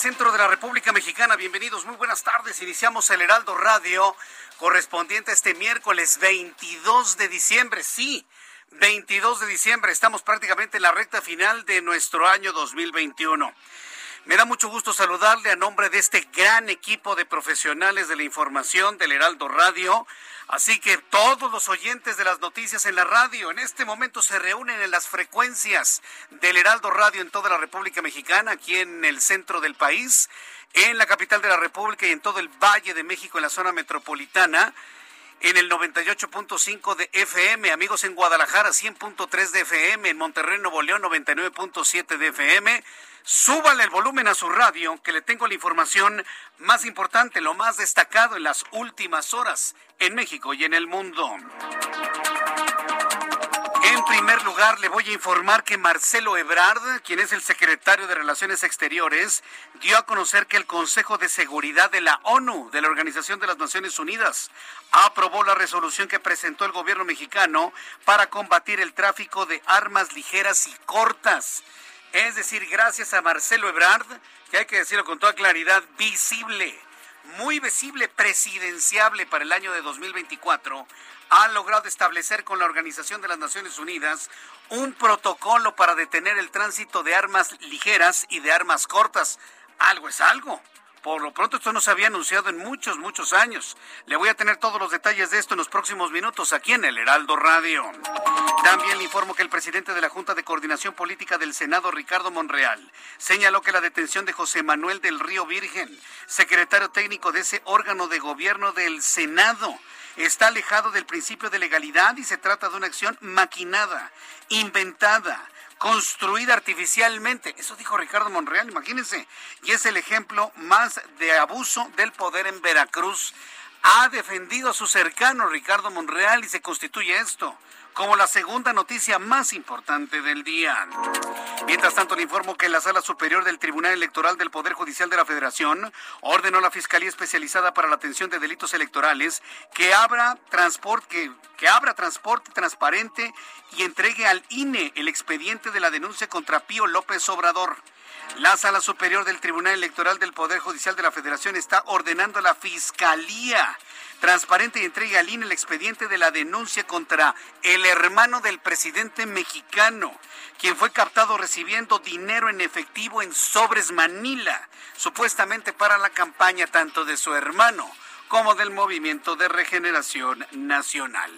Centro de la República Mexicana. Bienvenidos, muy buenas tardes. Iniciamos el Heraldo Radio correspondiente a este miércoles 22 de diciembre. Sí, 22 de diciembre. Estamos prácticamente en la recta final de nuestro año 2021. Me da mucho gusto saludarle a nombre de este gran equipo de profesionales de la información del Heraldo Radio. Así que todos los oyentes de las noticias en la radio en este momento se reúnen en las frecuencias del Heraldo Radio en toda la República Mexicana, aquí en el centro del país, en la capital de la República y en todo el Valle de México, en la zona metropolitana en el 98.5 de FM, amigos en Guadalajara 100.3 de FM, en Monterrey, Nuevo León 99.7 de FM. Súbale el volumen a su radio, que le tengo la información más importante, lo más destacado en las últimas horas en México y en el mundo. En primer lugar, le voy a informar que Marcelo Ebrard, quien es el secretario de Relaciones Exteriores, dio a conocer que el Consejo de Seguridad de la ONU, de la Organización de las Naciones Unidas, aprobó la resolución que presentó el gobierno mexicano para combatir el tráfico de armas ligeras y cortas. Es decir, gracias a Marcelo Ebrard, que hay que decirlo con toda claridad, visible, muy visible, presidenciable para el año de 2024, ha logrado establecer con la Organización de las Naciones Unidas un protocolo para detener el tránsito de armas ligeras y de armas cortas. Algo es algo. Por lo pronto esto no se había anunciado en muchos, muchos años. Le voy a tener todos los detalles de esto en los próximos minutos aquí en el Heraldo Radio. También le informo que el presidente de la Junta de Coordinación Política del Senado, Ricardo Monreal, señaló que la detención de José Manuel del Río Virgen, secretario técnico de ese órgano de gobierno del Senado, está alejado del principio de legalidad y se trata de una acción maquinada, inventada, construida artificialmente. Eso dijo Ricardo Monreal, imagínense. Y es el ejemplo más de abuso del poder en Veracruz. Ha defendido a su cercano Ricardo Monreal y se constituye esto como la segunda noticia más importante del día. Mientras tanto, le informo que la Sala Superior del Tribunal Electoral del Poder Judicial de la Federación ordenó a la Fiscalía Especializada para la Atención de Delitos Electorales que abra transporte, que, que abra transporte transparente y entregue al INE el expediente de la denuncia contra Pío López Obrador. La Sala Superior del Tribunal Electoral del Poder Judicial de la Federación está ordenando a la Fiscalía transparente y entregue al INE el expediente de la denuncia contra el hermano del presidente mexicano, quien fue captado recibiendo dinero en efectivo en sobres Manila, supuestamente para la campaña tanto de su hermano como del Movimiento de Regeneración Nacional.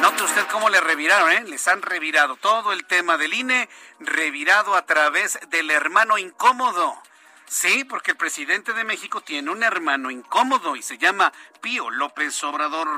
Note usted cómo le reviraron, ¿eh? Les han revirado todo el tema del INE, revirado a través del hermano incómodo. Sí, porque el presidente de México tiene un hermano incómodo y se llama Pío López Obrador.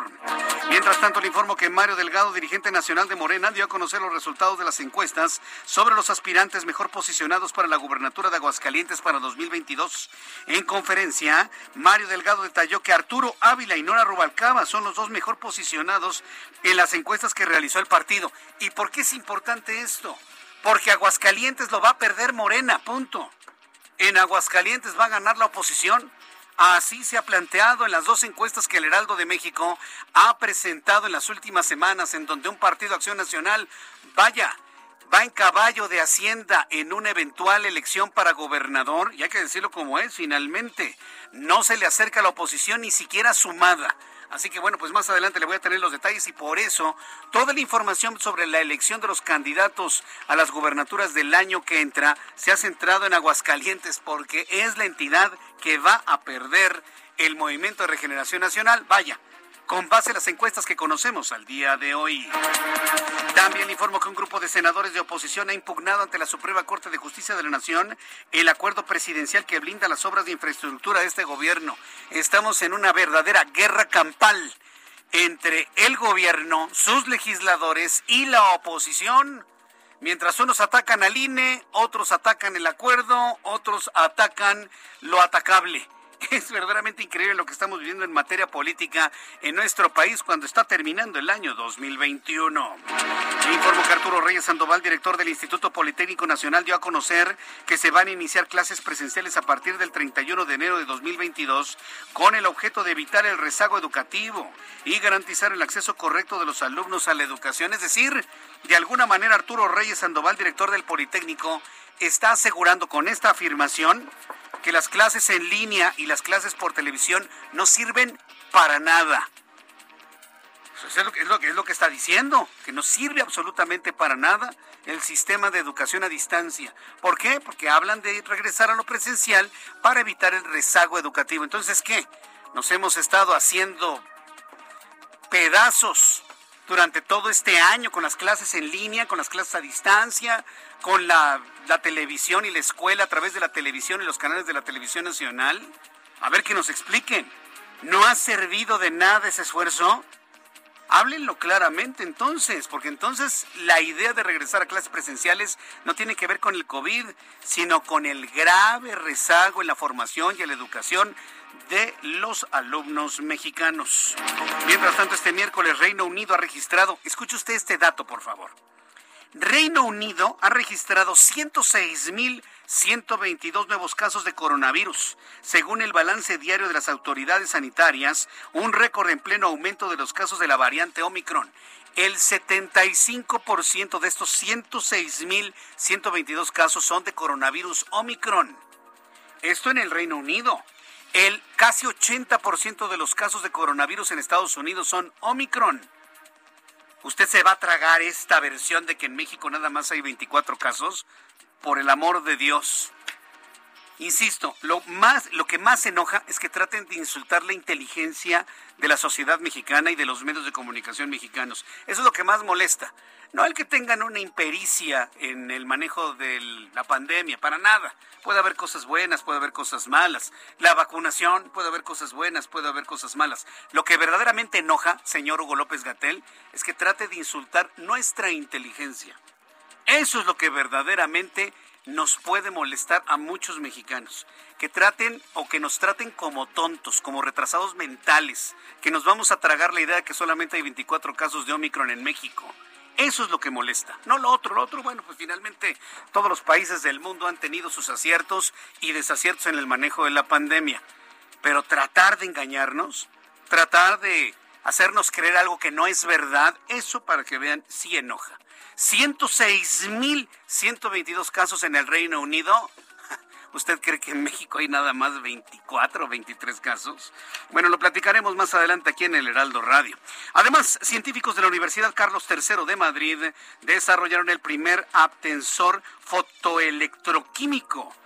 Mientras tanto, le informo que Mario Delgado, dirigente nacional de Morena, dio a conocer los resultados de las encuestas sobre los aspirantes mejor posicionados para la gubernatura de Aguascalientes para 2022. En conferencia, Mario Delgado detalló que Arturo Ávila y Nora Rubalcaba son los dos mejor posicionados en las encuestas que realizó el partido. ¿Y por qué es importante esto? Porque Aguascalientes lo va a perder Morena, punto en Aguascalientes va a ganar la oposición. Así se ha planteado en las dos encuestas que el Heraldo de México ha presentado en las últimas semanas, en donde un partido Acción Nacional, vaya, va en caballo de Hacienda en una eventual elección para gobernador, y hay que decirlo como es, finalmente, no se le acerca a la oposición ni siquiera sumada. Así que bueno, pues más adelante le voy a tener los detalles y por eso toda la información sobre la elección de los candidatos a las gubernaturas del año que entra se ha centrado en Aguascalientes porque es la entidad que va a perder el Movimiento de Regeneración Nacional. Vaya, con base en las encuestas que conocemos al día de hoy. También informo que un grupo de senadores de oposición ha impugnado ante la Suprema Corte de Justicia de la Nación el acuerdo presidencial que blinda las obras de infraestructura de este gobierno. Estamos en una verdadera guerra campal entre el gobierno, sus legisladores y la oposición. Mientras unos atacan al INE, otros atacan el acuerdo, otros atacan lo atacable. Es verdaderamente increíble lo que estamos viviendo en materia política en nuestro país cuando está terminando el año 2021. Informo que Arturo Reyes Sandoval, director del Instituto Politécnico Nacional, dio a conocer que se van a iniciar clases presenciales a partir del 31 de enero de 2022 con el objeto de evitar el rezago educativo y garantizar el acceso correcto de los alumnos a la educación. Es decir, de alguna manera Arturo Reyes Sandoval, director del Politécnico, está asegurando con esta afirmación que las clases en línea y las clases por televisión no sirven para nada. Eso es lo, que, es, lo que, es lo que está diciendo, que no sirve absolutamente para nada el sistema de educación a distancia. ¿Por qué? Porque hablan de regresar a lo presencial para evitar el rezago educativo. Entonces, ¿qué? Nos hemos estado haciendo pedazos durante todo este año con las clases en línea, con las clases a distancia, con la, televisión y la escuela a través de la televisión y los canales de la televisión nacional? A ver que nos expliquen. ¿No ha servido de nada ese esfuerzo? Háblenlo claramente entonces, porque entonces la idea de regresar a clases presenciales no tiene que ver con el COVID, sino con el grave rezago en la formación y en la educación de los alumnos mexicanos. Mientras tanto, este miércoles Reino Unido ha registrado, escuche usted este dato, por favor. Reino Unido ha registrado 106.122 nuevos casos de coronavirus, según el balance diario de las autoridades sanitarias, un récord en pleno aumento de los casos de la variante Omicron. El 75% de estos 106.122 casos son de coronavirus Omicron. Esto en el Reino Unido. El casi 80% de los casos de coronavirus en Estados Unidos son Omicron. ¿Usted se va a tragar esta versión de que en México nada más hay 24 casos? Por el amor de Dios. Insisto, lo, más, lo que más enoja es que traten de insultar la inteligencia de la sociedad mexicana y de los medios de comunicación mexicanos. Eso es lo que más molesta. No el que tengan una impericia en el manejo de la pandemia, para nada. Puede haber cosas buenas, puede haber cosas malas. La vacunación, puede haber cosas buenas, puede haber cosas malas. Lo que verdaderamente enoja, señor Hugo López Gatel, es que trate de insultar nuestra inteligencia. Eso es lo que verdaderamente nos puede molestar a muchos mexicanos. Que traten o que nos traten como tontos, como retrasados mentales, que nos vamos a tragar la idea de que solamente hay 24 casos de Omicron en México. Eso es lo que molesta, no lo otro. Lo otro, bueno, pues finalmente todos los países del mundo han tenido sus aciertos y desaciertos en el manejo de la pandemia. Pero tratar de engañarnos, tratar de hacernos creer algo que no es verdad, eso para que vean, sí enoja. 106.122 casos en el Reino Unido. ¿Usted cree que en México hay nada más 24 o 23 casos? Bueno, lo platicaremos más adelante aquí en el Heraldo Radio. Además, científicos de la Universidad Carlos III de Madrid desarrollaron el primer abtensor fotoelectroquímico.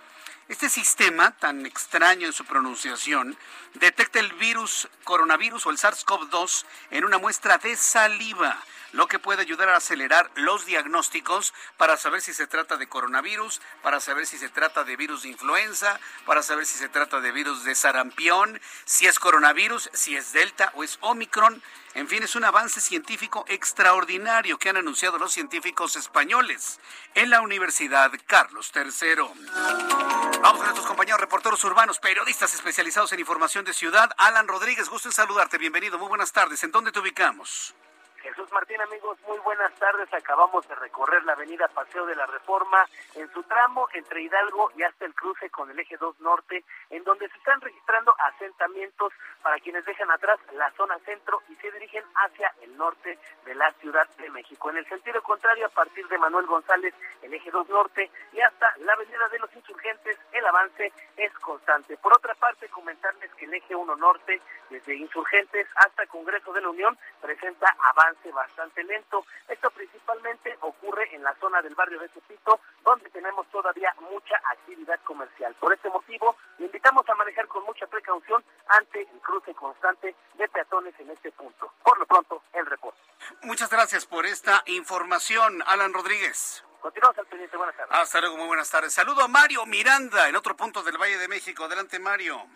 Este sistema, tan extraño en su pronunciación, detecta el virus coronavirus o el SARS-CoV-2 en una muestra de saliva lo que puede ayudar a acelerar los diagnósticos para saber si se trata de coronavirus, para saber si se trata de virus de influenza, para saber si se trata de virus de sarampión, si es coronavirus, si es delta o es omicron. En fin, es un avance científico extraordinario que han anunciado los científicos españoles en la Universidad Carlos III. Vamos con nuestros compañeros reporteros urbanos, periodistas especializados en información de ciudad. Alan Rodríguez, gusto en saludarte. Bienvenido, muy buenas tardes. ¿En dónde te ubicamos? ¿Qué Jesús Martín, amigos, muy buenas tardes. Acabamos de recorrer la avenida Paseo de la Reforma en su tramo entre Hidalgo y hasta el cruce con el eje 2 norte, en donde se están registrando asentamientos para quienes dejan atrás la zona centro y se dirigen hacia el norte de la Ciudad de México. En el sentido contrario, a partir de Manuel González, el eje 2 norte y hasta la avenida de los insurgentes, el avance es constante. Por otra parte, comentarles que el eje 1 norte, desde insurgentes hasta Congreso de la Unión, presenta avance bastante lento. Esto principalmente ocurre en la zona del barrio de Tepito, donde tenemos todavía mucha actividad comercial. Por este motivo, le invitamos a manejar con mucha precaución ante el cruce constante de peatones en este punto. Por lo pronto, el reporte. Muchas gracias por esta información, Alan Rodríguez. Continuamos al pendiente. Buenas tardes. Hasta luego, muy buenas tardes. Saludo a Mario Miranda en otro punto del Valle de México. Adelante, Mario.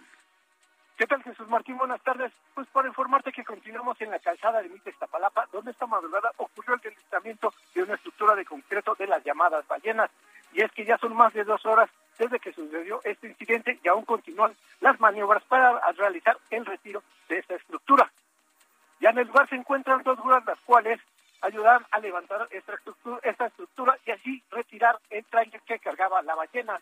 ¿Qué tal, Jesús Martín? Buenas tardes. Pues para informarte que continuamos en la calzada de Mita Iztapalapa, donde esta madrugada ocurrió el deslizamiento de una estructura de concreto de las llamadas ballenas. Y es que ya son más de dos horas desde que sucedió este incidente y aún continúan las maniobras para realizar el retiro de esta estructura. Ya en el lugar se encuentran dos grúas, las cuales ayudan a levantar esta estructura, esta estructura y así retirar el trailer que cargaba la ballena.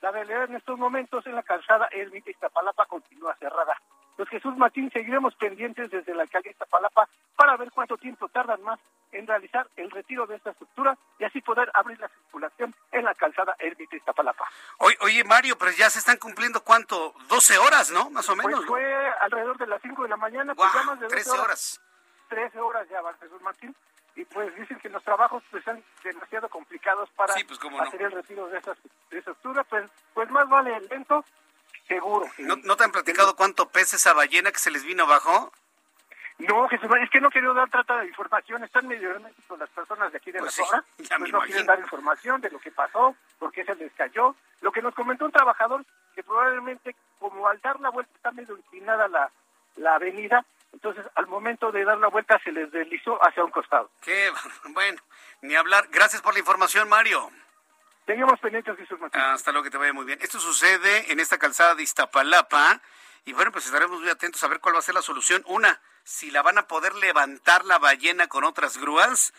La realidad en estos momentos en la calzada Ermita Iztapalapa continúa cerrada. Los Jesús Martín seguiremos pendientes desde la alcaldía Iztapalapa para ver cuánto tiempo tardan más en realizar el retiro de esta estructura y así poder abrir la circulación en la calzada Ermita Iztapalapa. Oye, Mario, pero ya se están cumpliendo cuánto, 12 horas, ¿no? Más o menos. Pues fue alrededor de las 5 de la mañana, pues ya más de 13 horas. horas. 13 horas ya va Jesús Martín y pues dicen que los trabajos pues son demasiado complicados para pues, hacer el retiro de esa, de estructura, pues, pues más vale lento, seguro. ¿No, ¿No te han platicado cuánto pesa esa ballena que se les vino abajo? No, Jesús, es que no quiero dar trata de información, están medio con las personas de aquí de pues la zona, pues no quieren dar información de lo que pasó, por qué se les cayó. Lo que nos comentó un trabajador, que probablemente como al dar la vuelta está medio inclinada la, la avenida, entonces al momento de dar la vuelta se les deslizó hacia un costado. Qué bueno, ni hablar. Gracias por la información, Mario. Teníamos pendientes, Jesús Martín. Hasta luego, que te vaya muy bien. Esto sucede en esta calzada de Iztapalapa y bueno, pues estaremos muy atentos a ver cuál va a ser la solución. Una, si la van a poder levantar la ballena con otras grúas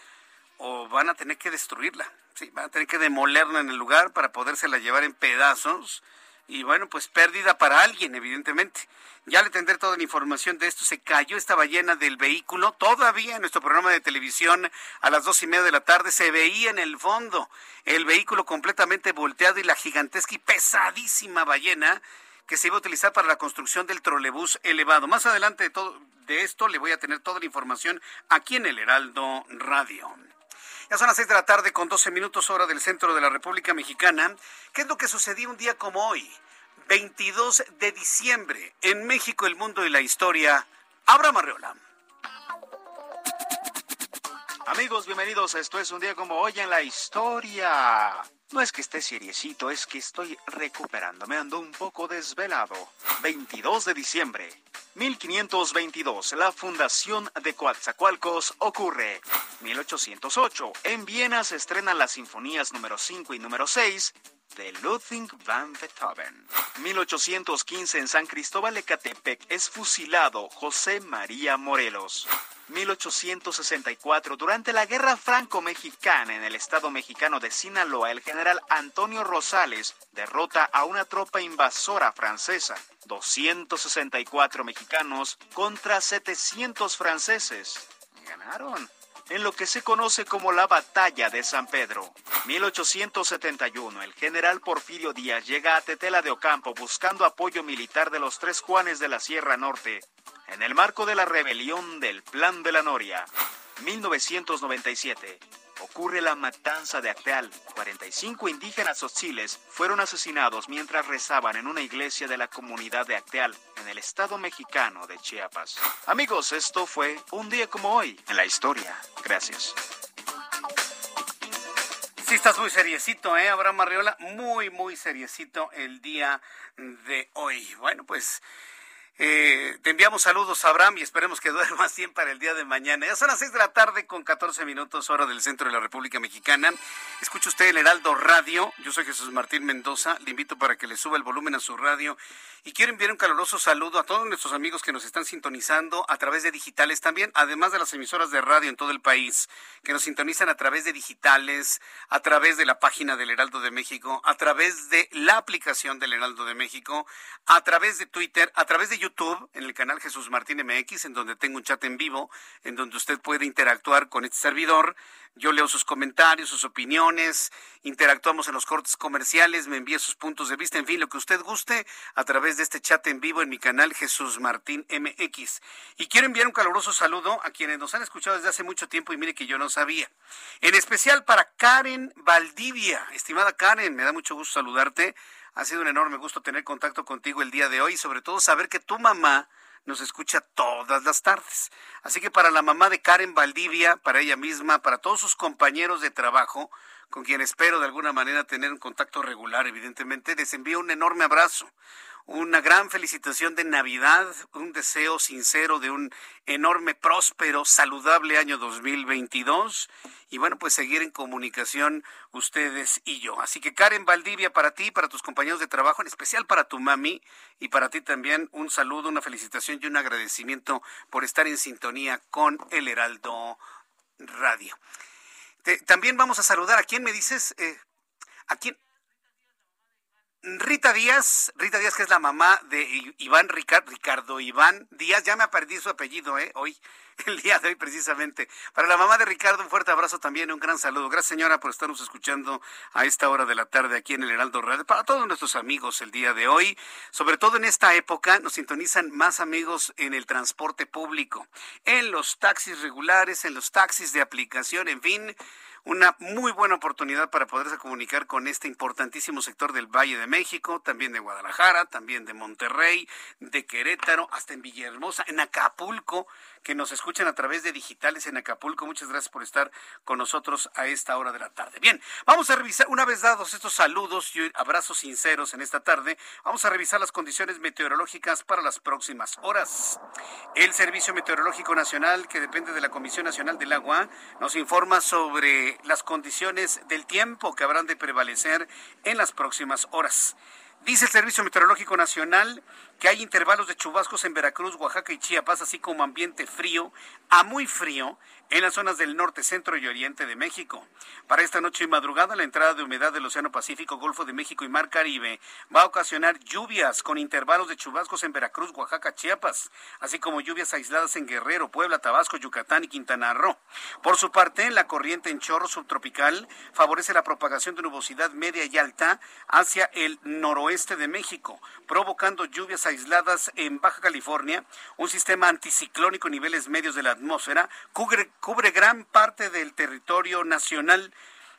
o van a tener que destruirla. Sí, van a tener que demolerla en el lugar para podérsela llevar en pedazos y bueno, pues pérdida para alguien, evidentemente. Ya le tendré toda la información de esto. Se cayó esta ballena del vehículo. Todavía en nuestro programa de televisión a las dos y media de la tarde se veía en el fondo el vehículo completamente volteado y la gigantesca y pesadísima ballena que se iba a utilizar para la construcción del trolebús elevado. Más adelante de, todo, de esto le voy a tener toda la información aquí en el Heraldo Radio. Ya son las seis de la tarde con 12 minutos hora del centro de la República Mexicana. ¿Qué es lo que sucedió un día como hoy? 22 de diciembre. En México, el mundo y la historia. Abra Marreola. Amigos, bienvenidos. Esto es un día como hoy en la historia. No es que esté seriecito, es que estoy recuperándome, ando un poco desvelado. 22 de diciembre, 1522, la fundación de Coatzacoalcos ocurre. 1808, en Viena se estrenan las sinfonías número 5 y número 6 de Ludwig van Beethoven. 1815 en San Cristóbal de Catepec es fusilado José María Morelos. 1864, durante la Guerra Franco-Mexicana en el estado mexicano de Sinaloa, el general Antonio Rosales derrota a una tropa invasora francesa. 264 mexicanos contra 700 franceses. Ganaron en lo que se conoce como la Batalla de San Pedro. 1871, el general Porfirio Díaz llega a Tetela de Ocampo buscando apoyo militar de los tres Juanes de la Sierra Norte en el marco de la rebelión del Plan de la Noria. 1997. Ocurre la matanza de Acteal. 45 indígenas tzotzilles fueron asesinados mientras rezaban en una iglesia de la comunidad de Acteal, en el estado mexicano de Chiapas. Amigos, esto fue un día como hoy en la historia. Gracias. Sí, estás muy seriecito, ¿eh, Abraham Arriola? Muy, muy seriecito el día de hoy. Bueno, pues Eh, te enviamos saludos, Abraham, y esperemos que duermas bien para el día de mañana. Ya son las 6 de la tarde con 14 minutos, hora del centro de la República Mexicana. Escucha usted el Heraldo Radio. Yo soy Jesús Martín Mendoza. Le invito para que le suba el volumen a su radio. Y quiero enviar un caluroso saludo a todos nuestros amigos que nos están sintonizando a través de digitales también, además de las emisoras de radio en todo el país, que nos sintonizan a través de digitales, a través de la página del Heraldo de México, a través de la aplicación del Heraldo de México, a través de Twitter, a través de YouTube YouTube, en el canal Jesús Martín MX, en donde tengo un chat en vivo, en donde usted puede interactuar con este servidor. Yo leo sus comentarios, sus opiniones, interactuamos en los cortes comerciales, me envía sus puntos de vista, en fin, lo que usted guste a través de este chat en vivo en mi canal Jesús Martín MX. Y quiero enviar un caluroso saludo a quienes nos han escuchado desde hace mucho tiempo y mire que yo no sabía. En especial para Karen Valdivia. Estimada Karen, me da mucho gusto saludarte. Ha sido un enorme gusto tener contacto contigo el día de hoy y sobre todo saber que tu mamá nos escucha todas las tardes. Así que para la mamá de Karen Valdivia, para ella misma, para todos sus compañeros de trabajo, con quien espero de alguna manera tener un contacto regular, evidentemente, les envío un enorme abrazo una gran felicitación de Navidad, un deseo sincero de un enorme, próspero, saludable año 2022 y bueno, pues seguir en comunicación ustedes y yo. Así que Karen Valdivia, para ti, para tus compañeros de trabajo, en especial para tu mami y para ti también un saludo, una felicitación y un agradecimiento por estar en sintonía con el Heraldo Radio. también vamos a saludar a quién me dices, eh, a quién, Rita Díaz, Rita Díaz que es la mamá de Iván Ricardo Iván Díaz, ya me perdido su apellido, ¿eh? Hoy, el día de hoy precisamente. Para la mamá de Ricardo, un fuerte abrazo también, un gran saludo. Gracias señora por estarnos escuchando a esta hora de la tarde aquí en el Heraldo Radio. Para todos nuestros amigos el día de hoy, sobre todo en esta época, nos sintonizan más amigos en el transporte público, en los taxis regulares, en los taxis de aplicación, en fin una muy buena oportunidad para poderse comunicar con este importantísimo sector del Valle de México, también de Guadalajara, también de Monterrey, de Querétaro, hasta en Villahermosa, en Acapulco, que nos escuchan a través de digitales en Acapulco. Muchas gracias por estar con nosotros a esta hora de la tarde. Bien, vamos a revisar, una vez dados estos saludos y abrazos sinceros en esta tarde, vamos a revisar las condiciones meteorológicas para las próximas horas. El Servicio Meteorológico Nacional, que depende de la Comisión Nacional del Agua, nos informa sobre las condiciones del tiempo que habrán de prevalecer en las próximas horas. Dice el Servicio Meteorológico Nacional que hay intervalos de chubascos en Veracruz, Oaxaca y Chiapas, así como ambiente frío a muy frío en las zonas del norte, centro y oriente de México. Para esta noche y madrugada, la entrada de humedad del Océano Pacífico, Golfo de México y Mar Caribe va a ocasionar lluvias con intervalos de chubascos en Veracruz, Oaxaca, Chiapas, así como lluvias aisladas en Guerrero, Puebla, Tabasco, Yucatán y Quintana Roo. Por su parte, la corriente en chorro subtropical favorece la propagación de nubosidad media y alta hacia el noroeste de México, provocando lluvias aisladas en Baja California. Un sistema anticiclónico en niveles medios de la atmósfera cubre cubre gran parte del territorio nacional,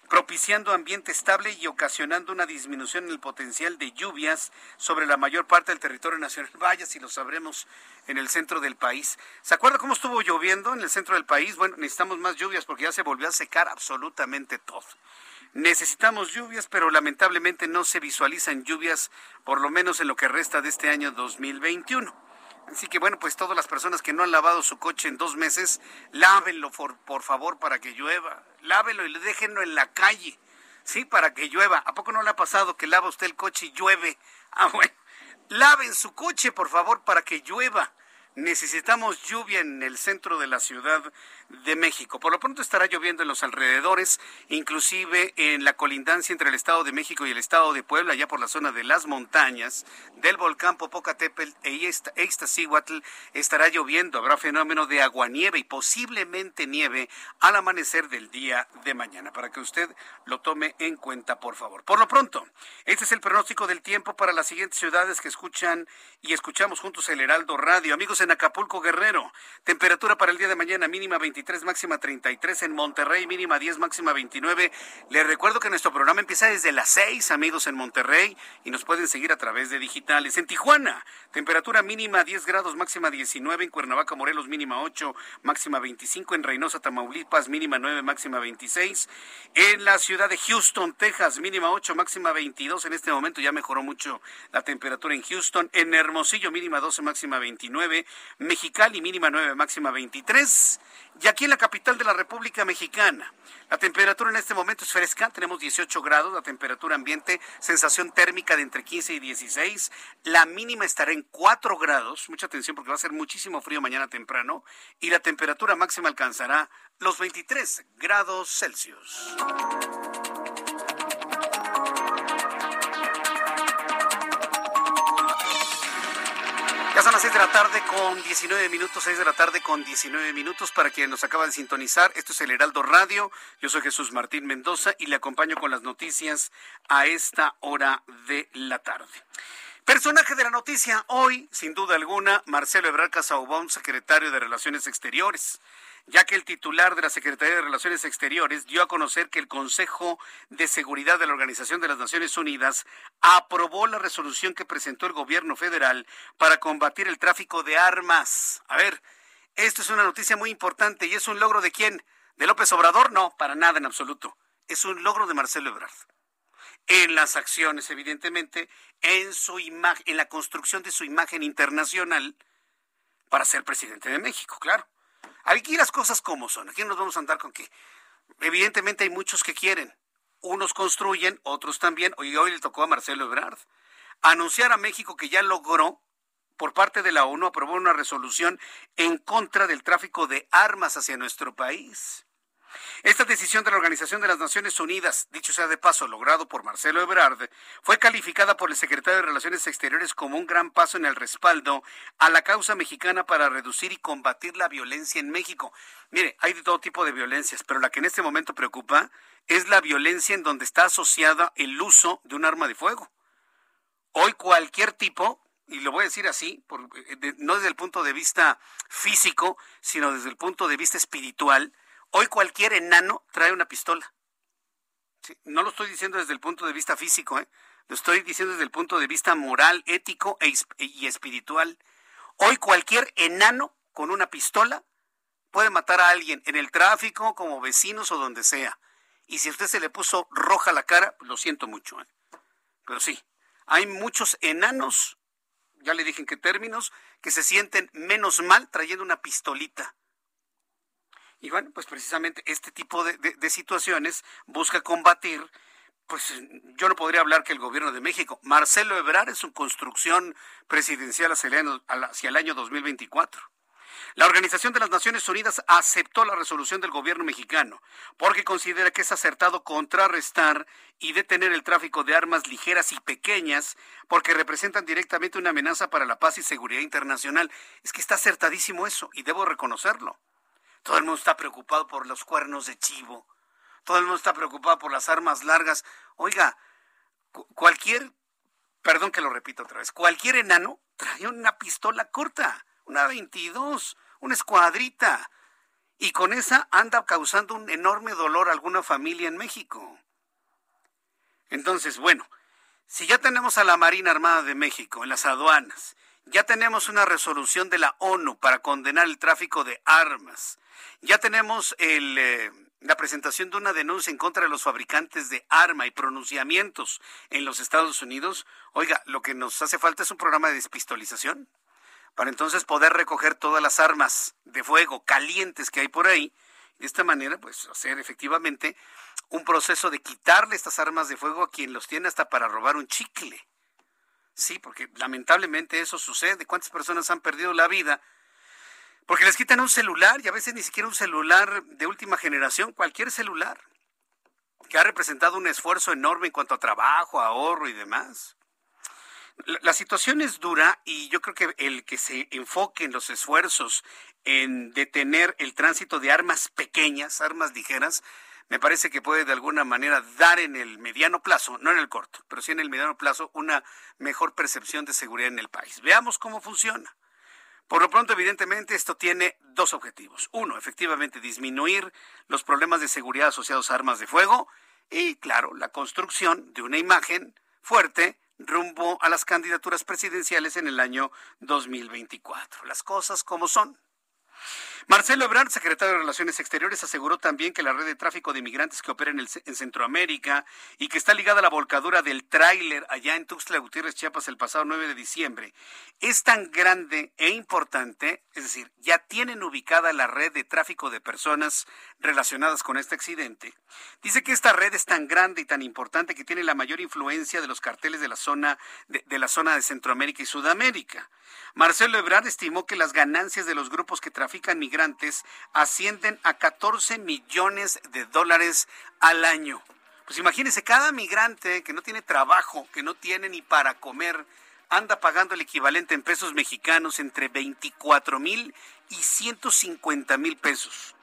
propiciando ambiente estable y ocasionando una disminución en el potencial de lluvias sobre la mayor parte del territorio nacional. Vaya si lo sabremos en el centro del país. ¿Se acuerda cómo estuvo lloviendo en el centro del país? Bueno, necesitamos más lluvias porque ya se volvió a secar absolutamente todo. Necesitamos lluvias, pero lamentablemente no se visualizan lluvias, por lo menos en lo que resta de este año 2021. Así que bueno, pues todas las personas que no han lavado su coche en dos meses, lávenlo por, por favor para que llueva. Lávelo y déjenlo en la calle, ¿sí? Para que llueva. ¿A poco no le ha pasado que lava usted el coche y llueve? Ah, bueno. Laven su coche, por favor, para que llueva. Necesitamos lluvia en el centro de la Ciudad de México. Por lo pronto estará lloviendo en los alrededores, inclusive en la colindancia entre el Estado de México y el Estado de Puebla, ya por la zona de las montañas del volcán Popocatépetl e Iztaccíhuatl estará lloviendo. Habrá fenómeno de aguanieve y posiblemente nieve al amanecer del día de mañana, para que usted lo tome en cuenta, por favor. Por lo pronto, este es el pronóstico del tiempo para las siguientes ciudades que escuchan y escuchamos juntos el Heraldo Radio. Amigos en Acapulco, Guerrero, temperatura para el día de mañana mínima 20 23, máxima 33. En Monterrey, mínima 10, máxima 29. Les recuerdo que nuestro programa empieza desde las 6, amigos, en Monterrey. Y nos pueden seguir a través de digitales. En Tijuana, temperatura mínima 10 grados, máxima 19. En Cuernavaca, Morelos, mínima 8, máxima 25. En Reynosa, Tamaulipas, mínima 9, máxima 26. En la ciudad de Houston, Texas, mínima 8, máxima 22. En este momento ya mejoró mucho la temperatura en Houston. En Hermosillo, mínima 12, máxima 29. Mexicali, mínima 9, máxima 23. Y aquí en la capital de la República Mexicana, la temperatura en este momento es fresca, tenemos 18 grados, la temperatura ambiente, sensación térmica de entre 15 y 16, la mínima estará en 4 grados, mucha atención porque va a ser muchísimo frío mañana temprano, y la temperatura máxima alcanzará los 23 grados Celsius. Ya son las 6 de la tarde con 19 minutos, 6 de la tarde con 19 minutos para quien nos acaba de sintonizar. Esto es el Heraldo Radio. Yo soy Jesús Martín Mendoza y le acompaño con las noticias a esta hora de la tarde. Personaje de la noticia hoy, sin duda alguna, Marcelo Ebrard Casaubón, secretario de Relaciones Exteriores ya que el titular de la Secretaría de Relaciones Exteriores dio a conocer que el Consejo de Seguridad de la Organización de las Naciones Unidas aprobó la resolución que presentó el gobierno federal para combatir el tráfico de armas. A ver, esto es una noticia muy importante y es un logro de quién? ¿De López Obrador? No, para nada en absoluto. Es un logro de Marcelo Ebrard. En las acciones, evidentemente, en su imagen, en la construcción de su imagen internacional para ser presidente de México, claro. Aquí las cosas como son. Aquí nos vamos a andar con que evidentemente hay muchos que quieren. Unos construyen, otros también. Hoy, hoy le tocó a Marcelo Ebrard anunciar a México que ya logró por parte de la ONU aprobó una resolución en contra del tráfico de armas hacia nuestro país. Esta decisión de la Organización de las Naciones Unidas, dicho sea de paso, logrado por Marcelo Ebrard, fue calificada por el secretario de Relaciones Exteriores como un gran paso en el respaldo a la causa mexicana para reducir y combatir la violencia en México. Mire, hay de todo tipo de violencias, pero la que en este momento preocupa es la violencia en donde está asociada el uso de un arma de fuego. Hoy cualquier tipo, y lo voy a decir así, eh, no desde el punto de vista físico, sino desde el punto de vista espiritual, Hoy cualquier enano trae una pistola. no lo estoy diciendo desde el punto de vista físico, ¿eh? lo estoy diciendo desde el punto de vista moral, ético e y espiritual. Hoy cualquier enano con una pistola puede matar a alguien en el tráfico, como vecinos o donde sea. Y si a usted se le puso roja la cara, lo siento mucho. ¿eh? Pero sí, hay muchos enanos, ya le dije en qué términos, que se sienten menos mal trayendo una pistolita. Y bueno, pues precisamente este tipo de, situaciones busca combatir pues yo no podría hablar que el gobierno de México. Marcelo Ebrard es su construcción presidencial hacia el año 2024. La Organización de las Naciones Unidas aceptó la resolución del gobierno mexicano porque considera que es acertado contrarrestar y detener el tráfico de armas ligeras y pequeñas porque representan directamente una amenaza para la paz y seguridad internacional. Es que está acertadísimo eso y debo reconocerlo. Todo el mundo está preocupado por los cuernos de chivo. Todo el mundo está preocupado por las armas largas. Oiga, cualquier, perdón que lo repito otra vez, cualquier enano trae una pistola corta, una 22, una escuadrita. Y con esa anda causando un enorme dolor a alguna familia en México. Entonces, bueno, si ya tenemos a la Marina Armada de México en las aduanas, ya tenemos una resolución de la ONU para condenar el tráfico de armas, ya tenemos eh, la presentación de una denuncia en contra de los fabricantes de arma y pronunciamientos en los Estados Unidos. Oiga, lo que nos hace falta es un programa de despistolización para entonces poder recoger todas las armas de fuego calientes que hay por ahí. De esta manera, pues hacer efectivamente un proceso de quitarle estas armas de fuego a quien los tiene hasta para robar un chicle. Sí, porque lamentablemente eso sucede. ¿Cuántas personas han perdido la vida porque les quitan un celular y a veces ni siquiera un celular de última generación, cualquier celular, que ha representado un esfuerzo enorme en cuanto a trabajo, ahorro y demás. La, situación es dura y yo creo que el que se enfoque en los esfuerzos en detener el tránsito de armas pequeñas, armas ligeras, me parece que puede de alguna manera dar en el mediano plazo, no en el corto, pero sí en el mediano plazo, una mejor percepción de seguridad en el país. Veamos cómo funciona. Por lo pronto, evidentemente, esto tiene dos objetivos. Uno, efectivamente, disminuir los problemas de seguridad asociados a armas de fuego y, claro, la construcción de una imagen fuerte rumbo a las candidaturas presidenciales en el año 2024. Las cosas como son. Marcelo Ebrard, secretario de Relaciones Exteriores, aseguró también que la red de tráfico de inmigrantes que opera en, Centroamérica y que está ligada a la volcadura del tráiler allá en Tuxtla Gutiérrez, Chiapas, el pasado 9 de diciembre, es tan grande e importante, es decir, ya tienen ubicada la red de tráfico de personas relacionadas con este accidente. Dice que esta red es tan grande y tan importante que tiene la mayor influencia de los carteles de la zona de, de la zona de Centroamérica y Sudamérica. Marcelo Ebrard estimó que las ganancias de los grupos que trafican migrantes ascienden a 14 millones de dólares al año. Pues imagínense, cada migrante que no tiene trabajo, que no tiene ni para comer, anda pagando el equivalente en pesos mexicanos entre 24 mil y 150 mil pesos.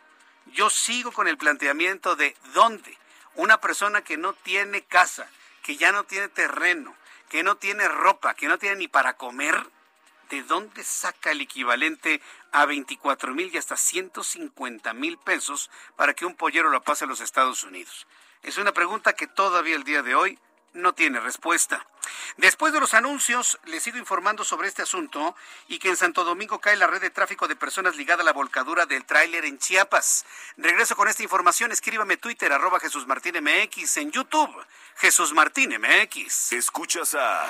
Yo sigo con el planteamiento de dónde una persona que no tiene casa, que ya no tiene terreno, que no tiene ropa, que no tiene ni para comer, ¿de dónde saca el equivalente a 24 mil y hasta 150 mil pesos para que un pollero lo pase a los Estados Unidos? Es una pregunta que todavía el día de hoy no tiene respuesta. Después de los anuncios, les sigo informando sobre este asunto y que en Santo Domingo cae la red de tráfico de personas ligada a la volcadura del tráiler en Chiapas. Regreso con esta información. Escríbame Twitter, arroba Jesús Martín MX, en YouTube, Jesús Martín MX. Escuchas a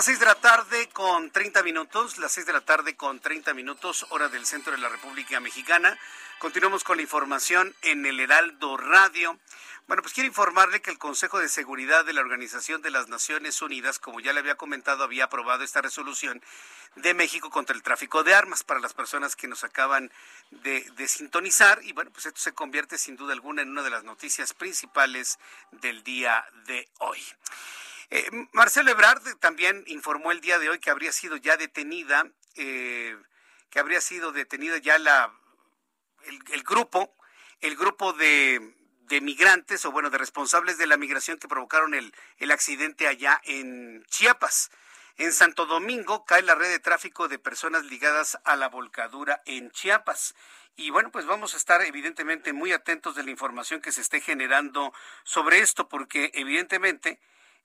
Las 6 de la tarde con 30 minutos, las 6 de la tarde con 30 minutos, hora del centro de la República Mexicana. Continuamos con la información en el Heraldo Radio. Bueno, pues quiero informarle que el Consejo de Seguridad de la Organización de las Naciones Unidas, como ya le había comentado, había aprobado esta resolución de México contra el tráfico de armas para las personas que nos acaban de, de sintonizar. Y bueno, pues esto se convierte sin duda alguna en una de las noticias principales del día de hoy. Eh, Marcelo Ebrard también informó el día de hoy que habría sido ya detenida, eh, que habría sido detenida ya la el, grupo, el grupo de, de, migrantes o bueno de responsables de la migración que provocaron el, el accidente allá en Chiapas. En Santo Domingo cae la red de tráfico de personas ligadas a la volcadura en Chiapas. Y bueno, pues vamos a estar evidentemente muy atentos de la información que se esté generando sobre esto, porque evidentemente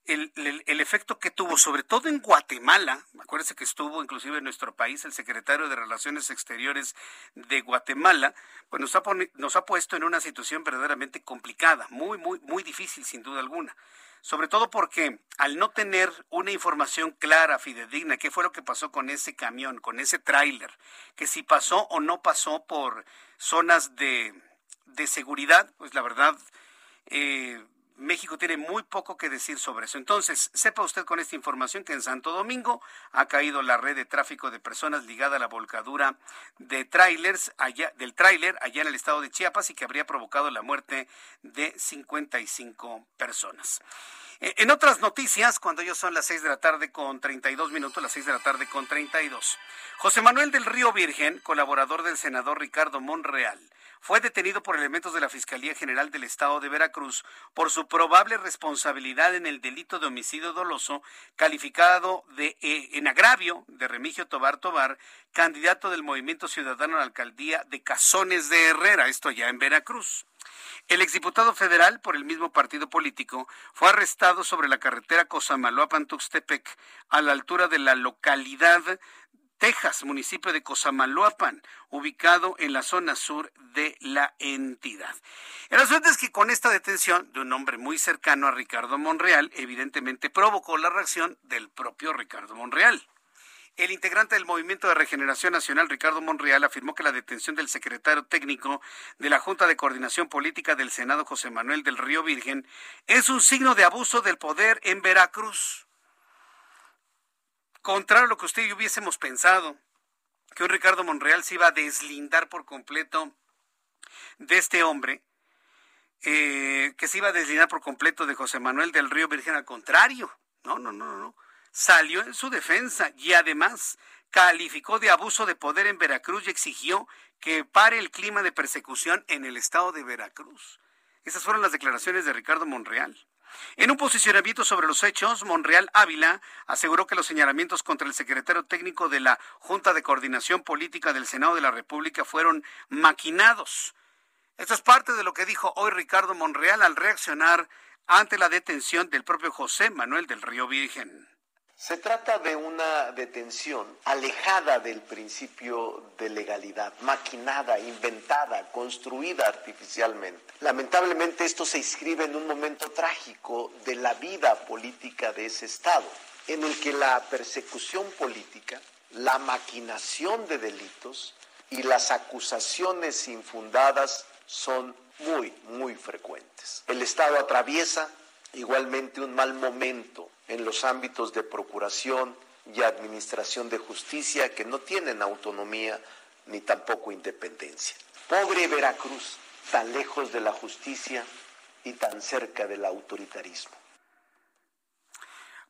el, el, efecto que tuvo, sobre todo en Guatemala, acuérdense que estuvo inclusive en nuestro país el secretario de Relaciones Exteriores de Guatemala, pues nos ha, nos ha puesto en una situación verdaderamente complicada, muy, muy, muy difícil sin duda alguna. Sobre todo porque al no tener una información clara, fidedigna, qué fue lo que pasó con ese camión, con ese tráiler, que si pasó o no pasó por zonas de, de seguridad, pues la verdad, eh, México tiene muy poco que decir sobre eso. Entonces, sepa usted con esta información que en Santo Domingo ha caído la red de tráfico de personas ligada a la volcadura de trailers allá, del tráiler allá en el estado de Chiapas y que habría provocado la muerte de 55 personas. Eh, en otras noticias, cuando ellos son las 6 de la tarde con 32 minutos, las 6 de la tarde con 32, José Manuel del Río Virgen, colaborador del senador Ricardo Monreal, fue detenido por elementos de la Fiscalía General del Estado de Veracruz por su probable responsabilidad en el delito de homicidio doloso calificado de eh, en agravio de Remigio Tobar Tobar, candidato del Movimiento Ciudadano a la alcaldía de Cazones de Herrera, esto ya en Veracruz. El exdiputado federal por el mismo partido político fue arrestado sobre la carretera Cosamaloapan-Tuxtepec a la altura de la localidad Texas, municipio de Cosamaloapan, ubicado en la zona sur de la entidad. El asunto es que con esta detención de un hombre muy cercano a Ricardo Monreal, evidentemente provocó la reacción del propio Ricardo Monreal. El integrante del Movimiento de Regeneración Nacional, Ricardo Monreal, afirmó que la detención del secretario técnico de la Junta de Coordinación Política del Senado, José Manuel del Río Virgen, es un signo de abuso del poder en Veracruz. Contrario a lo que usted y yo hubiésemos pensado, que un Ricardo Monreal se iba a deslindar por completo de este hombre, eh, que se iba a deslindar por completo de José Manuel del Río Virgen. Al contrario, no, no, no, no. Salió en su defensa y además calificó de abuso de poder en Veracruz y exigió que pare el clima de persecución en el estado de Veracruz. Esas fueron las declaraciones de Ricardo Monreal. En un posicionamiento sobre los hechos, Monreal Ávila aseguró que los señalamientos contra el secretario técnico de la Junta de Coordinación Política del Senado de la República fueron maquinados. Esto es parte de lo que dijo hoy Ricardo Monreal al reaccionar ante la detención del propio José Manuel del Río Virgen. Se trata de una detención alejada del principio de legalidad, maquinada, inventada, construida artificialmente. Lamentablemente esto se inscribe en un momento trágico de la vida política de ese Estado, en el que la persecución política, la maquinación de delitos y las acusaciones infundadas son muy, muy frecuentes. El Estado atraviesa igualmente un mal momento en los ámbitos de procuración y administración de justicia que no tienen autonomía ni tampoco independencia. Pobre Veracruz, tan lejos de la justicia y tan cerca del autoritarismo.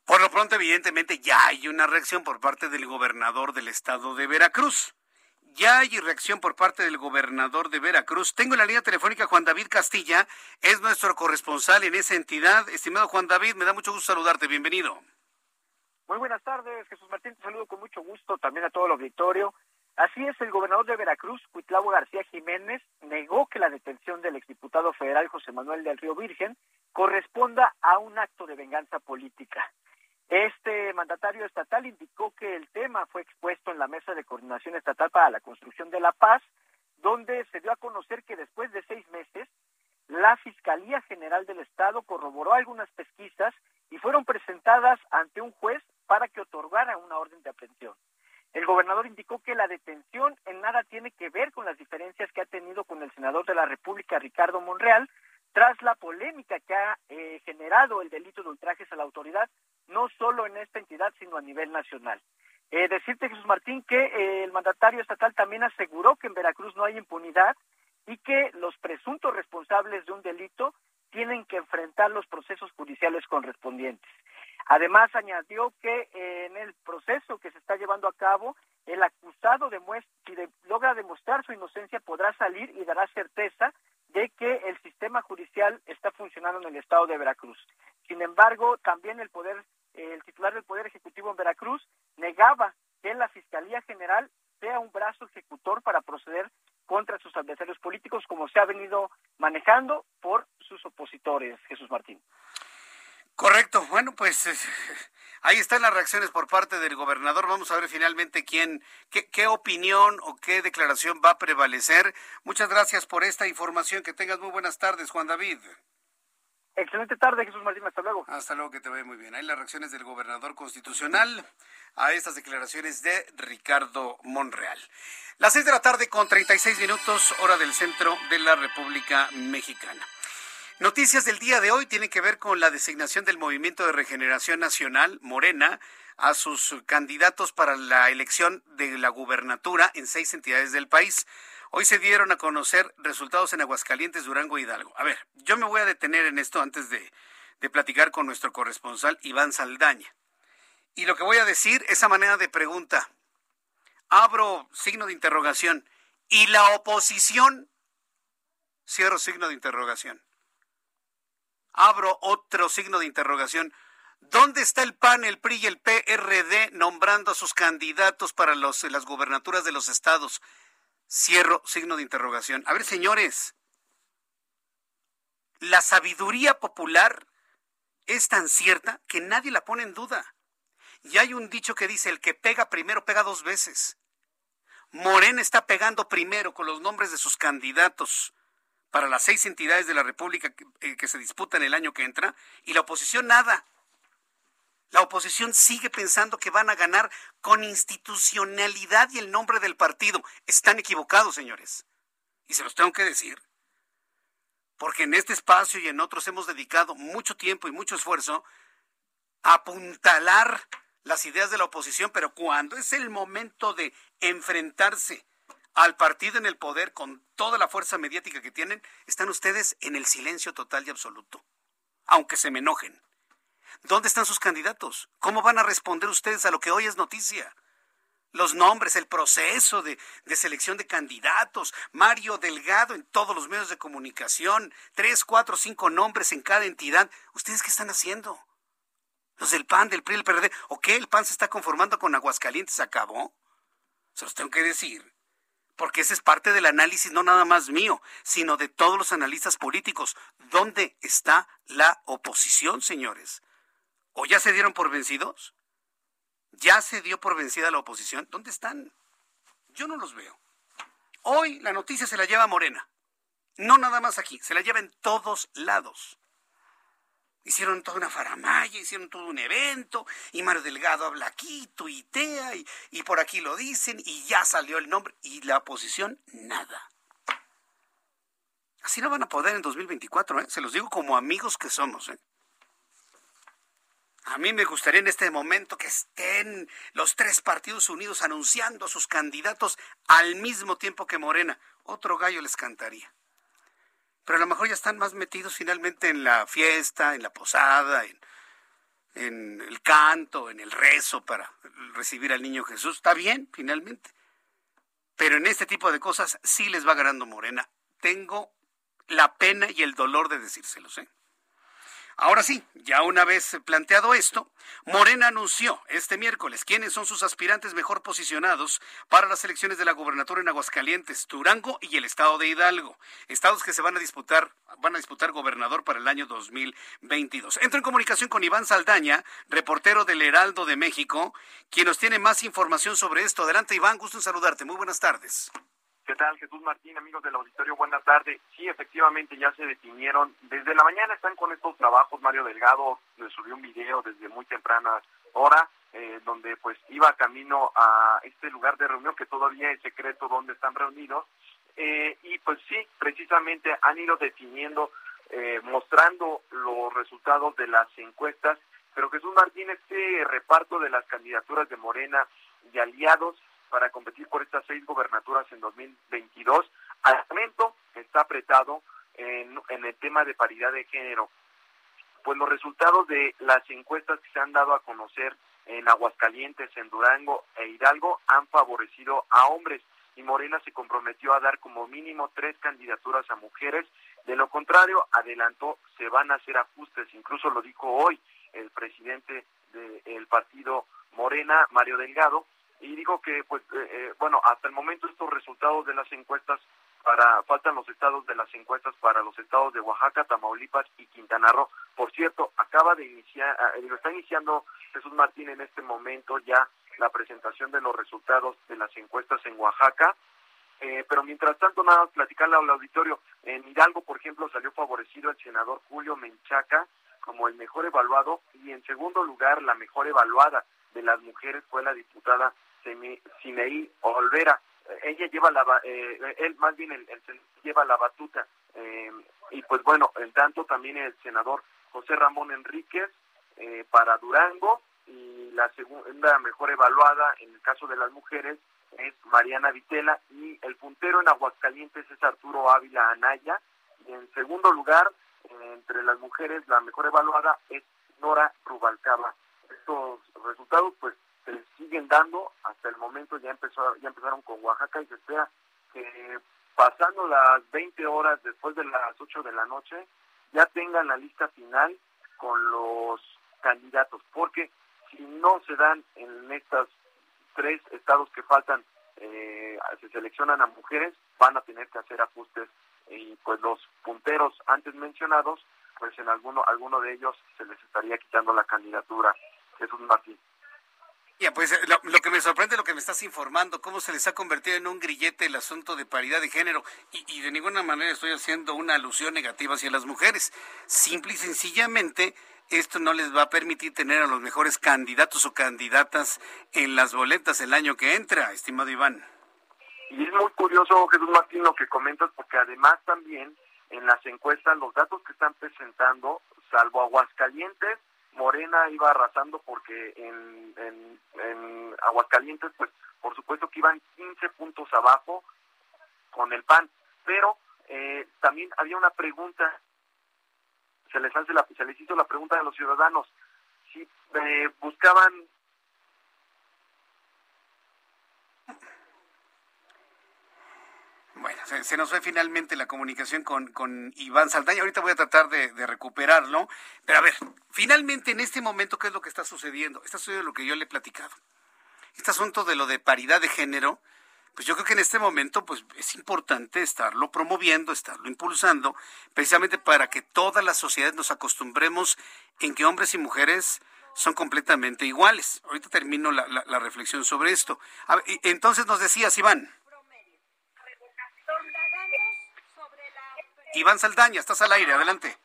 Por lo pronto, evidentemente, ya hay una reacción por parte del gobernador del estado de Veracruz. Ya hay reacción por parte del gobernador de Veracruz. Tengo en la línea telefónica Juan David Castilla, es nuestro corresponsal en esa entidad. Estimado Juan David, me da mucho gusto saludarte. Bienvenido. Muy buenas tardes, Jesús Martín. Te saludo con mucho gusto también a todo el auditorio. Así es, el gobernador de Veracruz, Cuitlavo García Jiménez, negó que la detención del exdiputado federal José Manuel del Río Virgen corresponda a un acto de venganza política. Este mandatario estatal indicó que el tema fue expuesto en la Mesa de Coordinación Estatal para la Construcción de la Paz, donde se dio a conocer que después de seis meses, la Fiscalía General del Estado corroboró algunas pesquisas y fueron presentadas ante un juez para que otorgara una orden de aprehensión. El gobernador indicó que la detención en nada tiene que ver con las diferencias que ha tenido con el senador de la República, Ricardo Monreal, tras la polémica que ha eh, generado el delito de ultrajes a la autoridad, no solo en esta entidad, sino a nivel nacional. Eh, decirte, Jesús Martín, que eh, el mandatario estatal también aseguró que en Veracruz no hay impunidad y que los presuntos responsables de un delito tienen que enfrentar los procesos judiciales correspondientes. Además, añadió que en el proceso que se está llevando a cabo, el acusado demuestra, si logra demostrar su inocencia, podrá salir y dará certeza de que el sistema judicial está funcionando en el estado de Veracruz. Sin embargo, también el poder, el titular del Poder Ejecutivo en Veracruz negaba que la Fiscalía General sea un brazo ejecutor para proceder contra sus adversarios políticos, como se ha venido manejando por sus opositores, Jesús Martín. Correcto. Bueno, pues ahí están las reacciones por parte del gobernador. Vamos a ver finalmente quién, qué, qué, opinión o qué declaración va a prevalecer. Muchas gracias por esta información. Que tengas muy buenas tardes, Juan David. Excelente tarde, Jesús Martín. Hasta luego. Hasta luego, que te vaya muy bien. Hay las reacciones del gobernador constitucional a estas declaraciones de Ricardo Monreal. Las seis de la tarde con 36 minutos, hora del centro de la República Mexicana. Noticias del día de hoy tienen que ver con la designación del Movimiento de Regeneración Nacional, Morena, a sus candidatos para la elección de la gubernatura en seis entidades del país. Hoy se dieron a conocer resultados en Aguascalientes, Durango y Hidalgo. A ver, yo me voy a detener en esto antes de, platicar con nuestro corresponsal Iván Saldaña. Y lo que voy a decir, esa manera de pregunta, abro signo de interrogación, y la oposición, cierro signo de interrogación abro otro signo de interrogación. ¿Dónde está el PAN, el PRI y el PRD nombrando a sus candidatos para los, las gubernaturas de los estados? Cierro signo de interrogación. A ver, señores, la sabiduría popular es tan cierta que nadie la pone en duda. Y hay un dicho que dice, el que pega primero pega dos veces. Morena está pegando primero con los nombres de sus candidatos para las seis entidades de la República eh, que, se disputan el año que entra y la oposición nada. La oposición sigue pensando que van a ganar con institucionalidad y el nombre del partido. Están equivocados, señores. Y se los tengo que decir. Porque en este espacio y en otros hemos dedicado mucho tiempo y mucho esfuerzo a apuntalar las ideas de la oposición, pero cuando es el momento de enfrentarse al partido en el poder con toda la fuerza mediática que tienen, están ustedes en el silencio total y absoluto, aunque se me enojen. ¿Dónde están sus candidatos? ¿Cómo van a responder ustedes a lo que hoy es noticia? Los nombres, el proceso de, selección de candidatos, Mario Delgado en todos los medios de comunicación, tres, cuatro, cinco nombres en cada entidad. ¿Ustedes qué están haciendo? Los del PAN, del PRI, del PRD. ¿O qué? ¿El PAN se está conformando con Aguascalientes? ¿Acabó? Se los tengo que decir porque ese es parte del análisis no nada más mío, sino de todos los analistas políticos. ¿Dónde está la oposición, señores? ¿O ya se dieron por vencidos? ¿Ya se dio por vencida la oposición? ¿Dónde están? Yo no los veo. Hoy la noticia se la lleva Morena. No nada más aquí, se la lleva en todos lados. Hicieron toda una faramaya, hicieron todo un evento, y Mario Delgado habla aquí, tuitea, y, y por aquí lo dicen, y ya salió el nombre, y la oposición, nada. Así no van a poder en 2024, ¿eh? se los digo como amigos que somos. ¿eh? A mí me gustaría en este momento que estén los tres partidos unidos anunciando a sus candidatos al mismo tiempo que Morena. Otro gallo les cantaría pero a lo mejor ya están más metidos finalmente en la fiesta, en la posada, en, el canto, en el rezo para recibir al niño Jesús. Está bien, finalmente. Pero en este tipo de cosas sí les va ganando Morena. Tengo la pena y el dolor de decírselos, ¿eh? Ahora sí, ya una vez planteado esto, Morena anunció este miércoles quiénes son sus aspirantes mejor posicionados para las elecciones de la gubernatura en Aguascalientes, Durango y el estado de Hidalgo, estados que se van a disputar van a disputar gobernador para el año 2022. Entro en comunicación con Iván Saldaña, reportero del Heraldo de México, quien nos tiene más información sobre esto. Adelante Iván, gusto en saludarte. Muy buenas tardes. ¿Qué tal, Jesús Martín, amigos del auditorio? Buenas tardes. Sí, efectivamente, ya se definieron. Desde la mañana están con estos trabajos. Mario Delgado le subió un video desde muy temprana hora, eh, donde pues iba camino a este lugar de reunión que todavía es secreto donde están reunidos. Eh, y pues sí, precisamente han ido definiendo, eh, mostrando los resultados de las encuestas. Pero Jesús Martín, este reparto de las candidaturas de Morena y aliados para competir por estas seis gobernaturas en 2022. Al momento está apretado en, el tema de paridad de género. Pues los resultados de las encuestas que se han dado a conocer en Aguascalientes, en Durango e Hidalgo han favorecido a hombres y Morena se comprometió a dar como mínimo tres candidaturas a mujeres. De lo contrario, adelantó, se van a hacer ajustes. Incluso lo dijo hoy el presidente del partido Morena, Mario Delgado, y digo que pues eh, eh, bueno hasta el momento estos resultados de las encuestas para faltan los estados de las encuestas para los estados de Oaxaca, Tamaulipas y Quintana Roo. Por cierto, acaba de iniciar, ah, lo está iniciando Jesús Martín en este momento ya la presentación de los resultados de las encuestas en Oaxaca. Eh, pero mientras tanto, nada más platicarle al auditorio. En Hidalgo, por ejemplo, salió favorecido el senador Julio Menchaca como el mejor evaluado y en segundo lugar la mejor evaluada de las mujeres fue la diputada Simeí Olvera. Ella lleva la, eh, él más bien el, lleva la batuta. Eh, y pues bueno, en tanto también el senador José Ramón Enríquez eh, para Durango y la segunda mejor evaluada en el caso de las mujeres es Mariana Vitela y el puntero en Aguascalientes es Arturo Ávila Anaya y en segundo lugar entre las mujeres la mejor evaluada es Nora Rubalcaba. Estos resultados pues se siguen dando. Hasta el momento ya empezó ya empezaron con Oaxaca y se espera que pasando las 20 horas después de las 8 de la noche ya tengan la lista final con los candidatos, porque si no se dan en estos tres estados que faltan, eh, se seleccionan a mujeres, van a tener que hacer ajustes y pues los punteros antes mencionados, pues en alguno, alguno de ellos se les estaría quitando la candidatura. Jesús Martín. Ya, pues eh, lo, que me sorprende lo que me estás informando, cómo se les ha convertido en un grillete el asunto de paridad de género y, de ninguna manera estoy haciendo una alusión negativa hacia las mujeres. Simple y sencillamente esto no les va a permitir tener a los mejores candidatos o candidatas en las boletas el año que entra, estimado Iván. Y es muy curioso, Jesús Martín, lo que comentas, porque además también en las encuestas los datos que están presentando, salvo Aguascalientes, Morena iba arrasando porque en, en, en Aguascalientes, pues por supuesto que iban 15 puntos abajo con el PAN, pero eh, también había una pregunta, se les hace la, se les hizo la pregunta a los ciudadanos, si eh, buscaban Bueno, se, nos fue finalmente la comunicación con, con Iván Saldaña. Ahorita voy a tratar de, recuperarlo. Pero a ver, finalmente en este momento, ¿qué es lo que está sucediendo? Está sucediendo lo que yo le he platicado. Este asunto de lo de paridad de género, pues yo creo que en este momento pues es importante estarlo promoviendo, estarlo impulsando, precisamente para que todas las sociedades nos acostumbremos en que hombres y mujeres son completamente iguales. Ahorita termino la, la, la reflexión sobre esto. Ver, entonces nos decías, Iván. Iván Saldaña, estás al aire, adelante.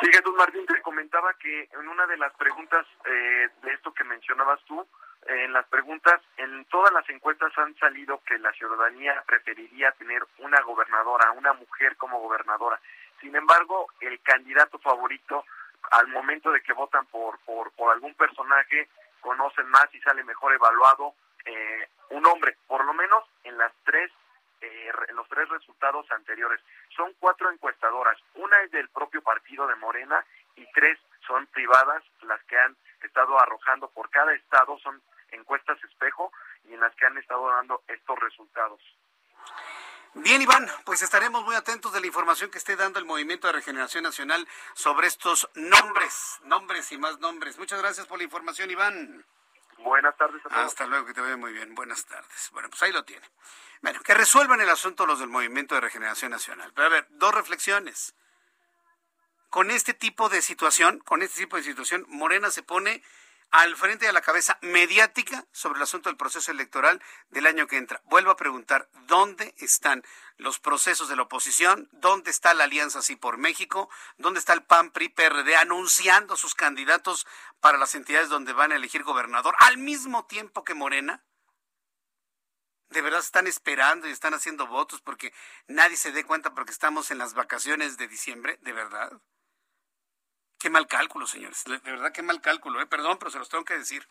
Sí, Jesús Martín, te comentaba que en una de las preguntas eh, de esto que mencionabas tú, en las preguntas, en todas las encuestas han salido que la ciudadanía preferiría tener una gobernadora, una mujer como gobernadora. Sin embargo, el candidato favorito, al momento de que votan por, por, por algún personaje, conocen más y sale mejor evaluado eh, un hombre, por lo menos en las tres eh, los tres resultados anteriores. Son cuatro encuestadoras, una es del propio partido de Morena y tres son privadas las que han estado arrojando por cada estado, son encuestas espejo y en las que han estado dando estos resultados. Bien, Iván, pues estaremos muy atentos de la información que esté dando el Movimiento de Regeneración Nacional sobre estos nombres, nombres y más nombres. Muchas gracias por la información, Iván. Buenas tardes a todos. Hasta luego, que te vaya muy bien. Buenas tardes. Bueno, pues ahí lo tiene. Bueno, que resuelvan el asunto los del Movimiento de Regeneración Nacional. Pero a ver, dos reflexiones. Con este tipo de situación, con este tipo de situación, Morena se pone al frente de la cabeza mediática sobre el asunto del proceso electoral del año que entra. Vuelvo a preguntar, ¿dónde están los procesos de la oposición? ¿Dónde está la Alianza Sí por México? ¿Dónde está el PAN, PRI, PRD anunciando sus candidatos para las entidades donde van a elegir gobernador al mismo tiempo que Morena? de verdad están esperando y están haciendo votos porque nadie se dé cuenta porque estamos en las vacaciones de diciembre, de verdad. Qué mal cálculo, señores. De verdad, qué mal cálculo. ¿eh? Perdón, pero se los tengo que decir.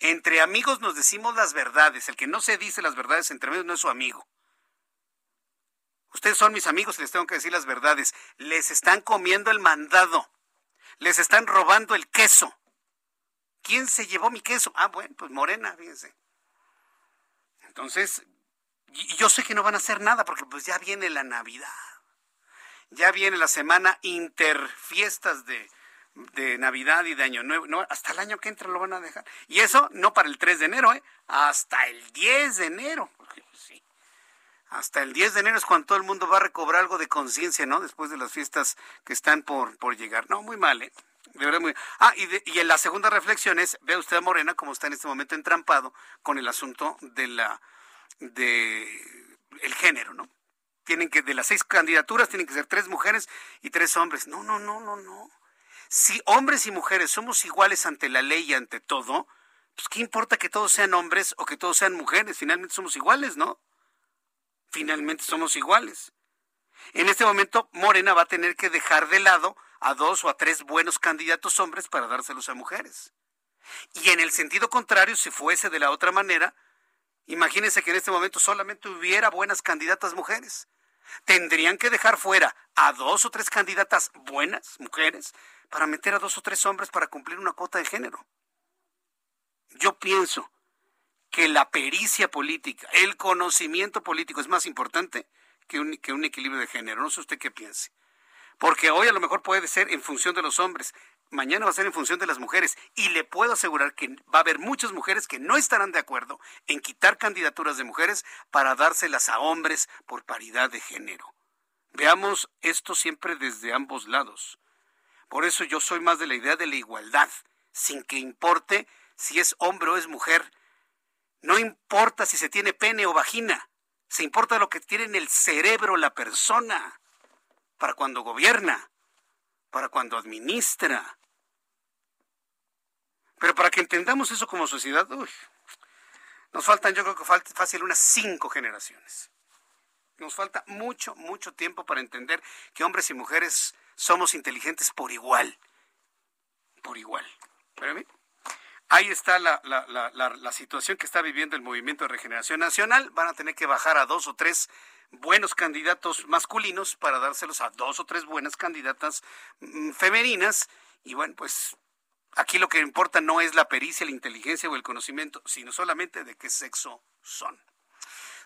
Entre amigos nos decimos las verdades. El que no se dice las verdades entre amigos no es su amigo. Ustedes son mis amigos y les tengo que decir las verdades. Les están comiendo el mandado. Les están robando el queso. ¿Quién se llevó mi queso? Ah, bueno, pues Morena, fíjense. Entonces, yo sé que no van a hacer nada porque pues ya viene la Navidad. Ya viene la semana interfiestas de, de Navidad y de Año Nuevo. No, hasta el año que entra lo van a dejar. Y eso no para el 3 de enero, ¿eh? hasta el 10 de enero. Pues, sí. Hasta el 10 de enero es cuando todo el mundo va a recobrar algo de conciencia, ¿no? Después de las fiestas que están por, por llegar. No, muy mal, ¿eh? De verdad, muy... Ah, y, de, y en la segunda reflexión es, ve usted a Morena como está en este momento entrampado con el asunto de la de el género, ¿no? Tienen que, de las seis candidaturas, tienen que ser tres mujeres y tres hombres. No, no, no, no, no. Si hombres y mujeres somos iguales ante la ley y ante todo, pues qué importa que todos sean hombres o que todos sean mujeres, finalmente somos iguales, ¿no? Finalmente somos iguales. En este momento, Morena va a tener que dejar de lado a dos o a tres buenos candidatos hombres para dárselos a mujeres. Y en el sentido contrario, si fuese de la otra manera, imagínense que en este momento solamente hubiera buenas candidatas mujeres. Tendrían que dejar fuera a dos o tres candidatas buenas mujeres para meter a dos o tres hombres para cumplir una cuota de género. Yo pienso que la pericia política, el conocimiento político es más importante que un, equilibrio de género. No sé usted qué piense. Porque hoy a lo mejor puede ser en función de los hombres, mañana va a ser en función de las mujeres. Y le puedo asegurar que va a haber muchas mujeres que no estarán de acuerdo en quitar candidaturas de mujeres para dárselas a hombres por paridad de género. Veamos esto siempre desde ambos lados. Por eso yo soy más de la idea de la igualdad, sin que importe si es hombre o es mujer. No importa si se tiene pene o vagina, se importa lo que tiene en el cerebro la persona para cuando gobierna, para cuando administra. Pero para que entendamos eso como sociedad, uy, nos faltan, yo creo que falta fácil unas cinco generaciones. Nos falta mucho, mucho tiempo para entender que hombres y mujeres somos inteligentes por igual. por igual. Pero ahí está la, la, la, la, situación que está viviendo el Movimiento de Regeneración Nacional. Van a tener que bajar a dos o tres buenos candidatos masculinos para dárselos a dos o tres buenas candidatas mm, femeninas. Y bueno, pues aquí lo que importa no es la pericia, la inteligencia o el conocimiento, sino solamente de qué sexo son.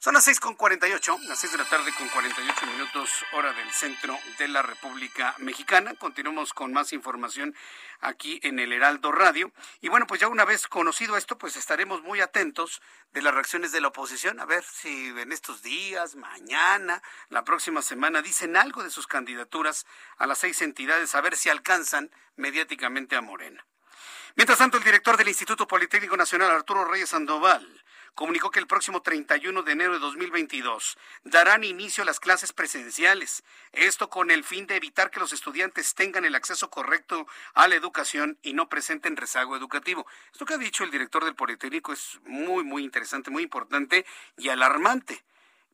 Son las seis con ocho, las seis de la tarde con 48 minutos, hora del centro de la República Mexicana. Continuamos con más información aquí en el Heraldo Radio. Y bueno, pues ya una vez conocido esto, pues estaremos muy atentos de las reacciones de la oposición, a ver si en estos días, mañana, la próxima semana, dicen algo de sus candidaturas a las seis entidades, a ver si alcanzan mediáticamente a Morena. Mientras tanto, el director del Instituto Politécnico Nacional, Arturo Reyes Sandoval, comunicó que el próximo 31 de enero de 2022 darán inicio a las clases presenciales. Esto con el fin de evitar que los estudiantes tengan el acceso correcto a la educación y no presenten rezago educativo. Esto que ha dicho el director del Politécnico es muy, muy interesante, muy importante y alarmante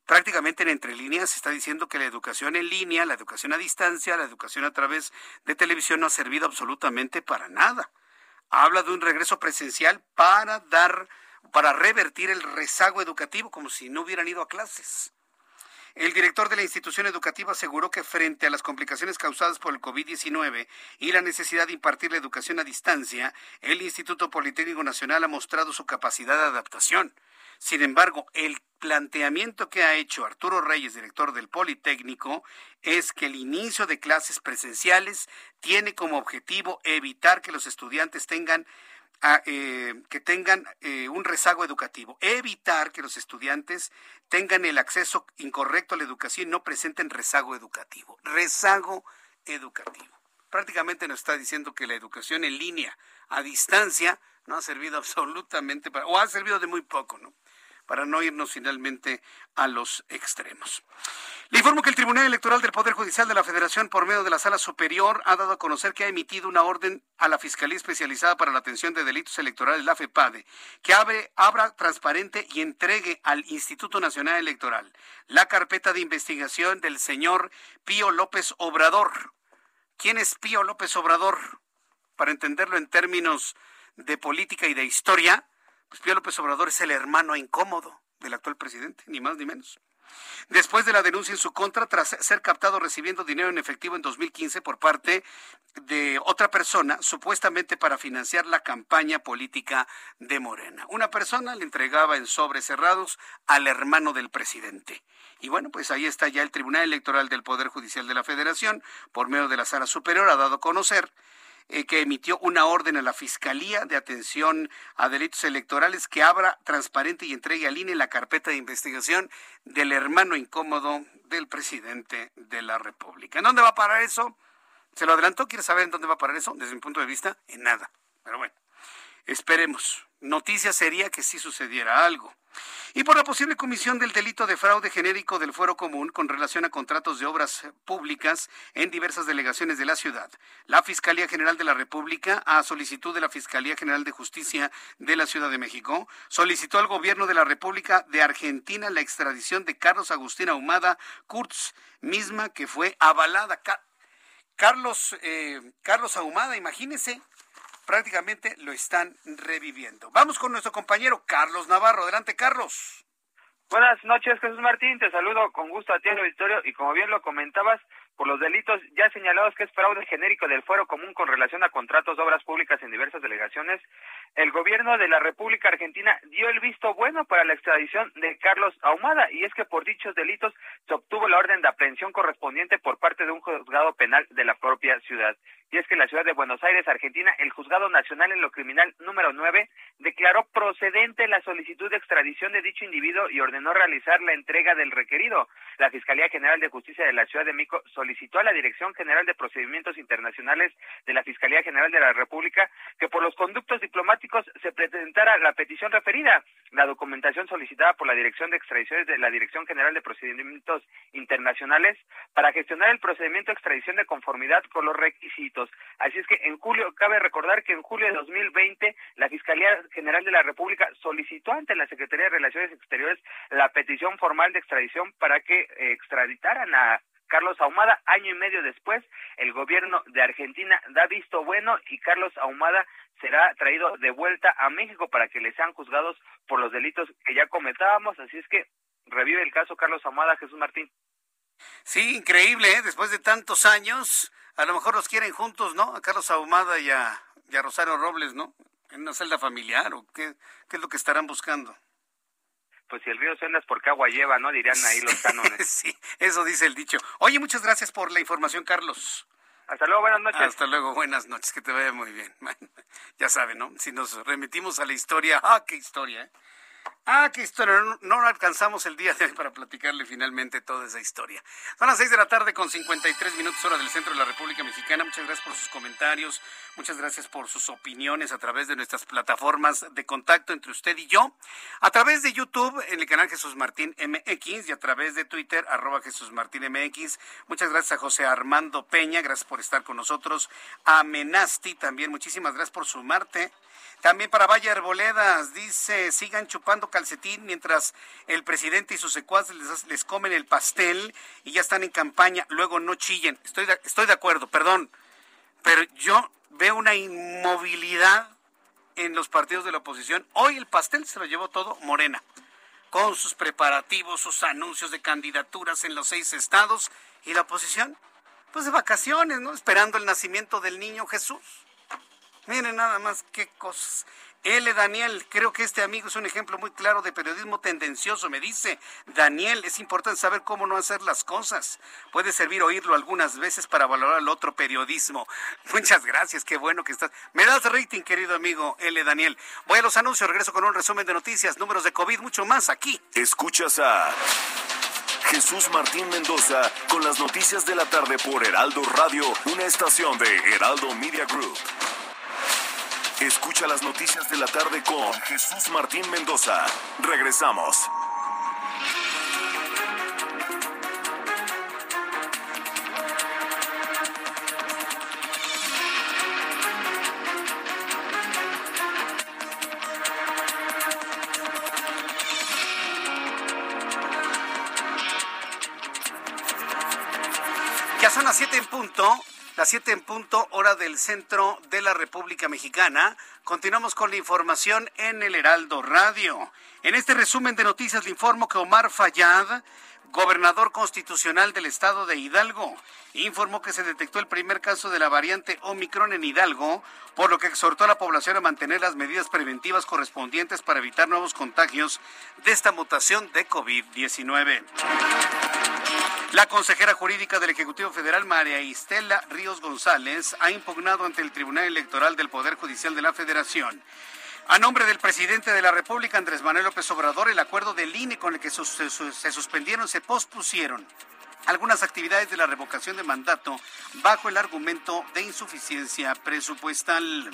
prácticamente en entre líneas se está diciendo que la educación en línea, la educación a distancia, la educación a través de televisión no ha servido absolutamente para nada. Habla de un regreso presencial para dar para revertir el rezago educativo, como si no hubieran ido a clases. El director de la institución educativa aseguró que frente a las complicaciones causadas por el COVID-19 y la necesidad de impartir la educación a distancia, el Instituto Politécnico Nacional ha mostrado su capacidad de adaptación. Sin embargo, el planteamiento que ha hecho Arturo Reyes, director del Politécnico, es que el inicio de clases presenciales tiene como objetivo evitar que los estudiantes tengan eh, que tengan eh, un rezago educativo, evitar que los estudiantes tengan el acceso incorrecto a la educación y no presenten rezago educativo. Rezago educativo. Prácticamente nos está diciendo que la educación en línea, a distancia, no ha servido absolutamente para, o ha servido de muy poco, ¿no? Para no irnos finalmente a los extremos. Le informo que el Tribunal Electoral del Poder Judicial de la Federación, por medio de la Sala Superior, ha dado a conocer que ha emitido una orden a la Fiscalía Especializada para la Atención de Delitos Electorales, la FEPADE, que abra transparente y entregue al Instituto Nacional Electoral la carpeta de investigación del señor Pío López Obrador. ¿Quién es Pío López Obrador? Para entenderlo en términos de política y de historia, pues Pío López Obrador es el hermano incómodo del actual presidente, ni más ni menos. Después de la denuncia en su contra, tras ser captado recibiendo dinero en efectivo en 2015 por parte de otra persona, supuestamente para financiar la campaña política de Morena. Una persona le entregaba en sobres cerrados al hermano del presidente. Y bueno, pues ahí está ya el Tribunal Electoral del Poder Judicial de la Federación, por medio de la Sala Superior, ha dado a conocer eh, que emitió una orden a la Fiscalía de Atención a Delitos Electorales que abra transparente y entregue al INE la carpeta de investigación del hermano incómodo del presidente de la República. ¿En dónde va a parar eso? ¿Se lo adelantó? ¿Quiere saber en dónde va a parar eso? Desde mi punto de vista, en nada. Pero bueno, esperemos. Noticia sería que sí sucediera algo y por la posible comisión del delito de fraude genérico del fuero común con relación a contratos de obras públicas en diversas delegaciones de la ciudad. La Fiscalía General de la República, a solicitud de la Fiscalía General de Justicia de la Ciudad de México, solicitó al gobierno de la República de Argentina la extradición de Carlos Agustín Ahumada Kurtz, misma que fue avalada. Carlos, eh, Carlos Ahumada, imagínese, prácticamente lo están reviviendo. Vamos con nuestro compañero Carlos Navarro. Adelante, Carlos. Buenas noches, Jesús Martín. Te saludo con gusto a ti, el auditorio. Y como bien lo comentabas, por los delitos ya señalados que es fraude genérico del fuero común con relación a contratos de obras públicas en diversas delegaciones, el gobierno de la República Argentina dio el visto bueno para la extradición de Carlos Ahumada y es que por dichos delitos se obtuvo la orden de aprehensión correspondiente por parte de un juzgado penal de la propia ciudad y es que en la ciudad de Buenos Aires, Argentina, el Juzgado Nacional en lo Criminal número 9 declaró procedente la solicitud de extradición de dicho individuo y ordenó realizar la entrega del requerido. La Fiscalía General de Justicia de la Ciudad de México solicitó a la Dirección General de Procedimientos Internacionales de la Fiscalía General de la República que por los conductos diplomáticos se presentara la petición referida. La documentación solicitada por la Dirección de Extradiciones de la Dirección General de Procedimientos Internacionales para gestionar el procedimiento de extradición de conformidad con los requisitos Así es que en julio, cabe recordar que en julio de 2020 la Fiscalía General de la República solicitó ante la Secretaría de Relaciones Exteriores la petición formal de extradición para que extraditaran a Carlos Ahumada. Año y medio después, el gobierno de Argentina da visto bueno y Carlos Ahumada será traído de vuelta a México para que le sean juzgados por los delitos que ya comentábamos. Así es que revive el caso Carlos Ahumada, Jesús Martín. Sí, increíble, ¿eh? después de tantos años, a lo mejor los quieren juntos, ¿no? A Carlos Ahumada y a, y a Rosario Robles, ¿no? En una celda familiar, ¿o qué, qué es lo que estarán buscando? pues si el río suena es porque agua lleva, ¿no? Dirían ahí los cánones. sí, eso dice el dicho. Oye, muchas gracias por la información, Carlos. Hasta luego, buenas noches. Hasta luego, buenas noches, que te vaya muy bien. ya saben, ¿no? Si nos remitimos a la historia, ¡ah, qué historia! ¿eh? Ah, qué historia. No, alcanzamos el día de hoy para platicarle finalmente toda esa historia. Son las seis de la tarde con 53 minutos hora del centro de la República Mexicana. Muchas gracias por sus comentarios. Muchas gracias por sus opiniones a través de nuestras plataformas de contacto entre usted y yo. A través de YouTube en el canal Jesús Martín MX y a través de Twitter arroba Jesús Martín MX. Muchas gracias a José Armando Peña. Gracias por estar con nosotros. A Menasti también. Muchísimas gracias por sumarte también para Valle Arboledas, dice, sigan chupando calcetín mientras el presidente y sus secuaces les, comen el pastel y ya están en campaña, luego no chillen. Estoy de, estoy de acuerdo, perdón, pero yo veo una inmovilidad en los partidos de la oposición. Hoy el pastel se lo llevó todo Morena, con sus preparativos, sus anuncios de candidaturas en los seis estados y la oposición, pues de vacaciones, ¿no? Esperando el nacimiento del niño Jesús. Miren nada más qué cosas. L. Daniel, creo que este amigo es un ejemplo muy claro de periodismo tendencioso. Me dice, Daniel, es importante saber cómo no hacer las cosas. Puede servir oírlo algunas veces para valorar el otro periodismo. Muchas gracias, qué bueno que estás. Me das rating, querido amigo L. Daniel. Voy a los anuncios, regreso con un resumen de noticias, números de COVID, mucho más aquí. Escuchas a Jesús Martín Mendoza con las noticias de la tarde por Heraldo Radio, una estación de Heraldo Media Group. Escucha las noticias de la tarde con Jesús Martín Mendoza. Regresamos. Ya son las 7 en punto. Las 7 en punto, hora del centro de la República Mexicana. Continuamos con la información en el Heraldo Radio. En este resumen de noticias le informo que Omar Fayad, gobernador constitucional del estado de Hidalgo, informó que se detectó el primer caso de la variante Omicron en Hidalgo, por lo que exhortó a la población a mantener las medidas preventivas correspondientes para evitar nuevos contagios de esta mutación de COVID-19. La consejera jurídica del Ejecutivo Federal, María Estela Ríos González, ha impugnado ante el Tribunal Electoral del Poder Judicial de la Federación. A nombre del presidente de la República, Andrés Manuel López Obrador, el acuerdo del INE con el que se suspendieron, se pospusieron algunas actividades de la revocación de mandato bajo el argumento de insuficiencia presupuestal.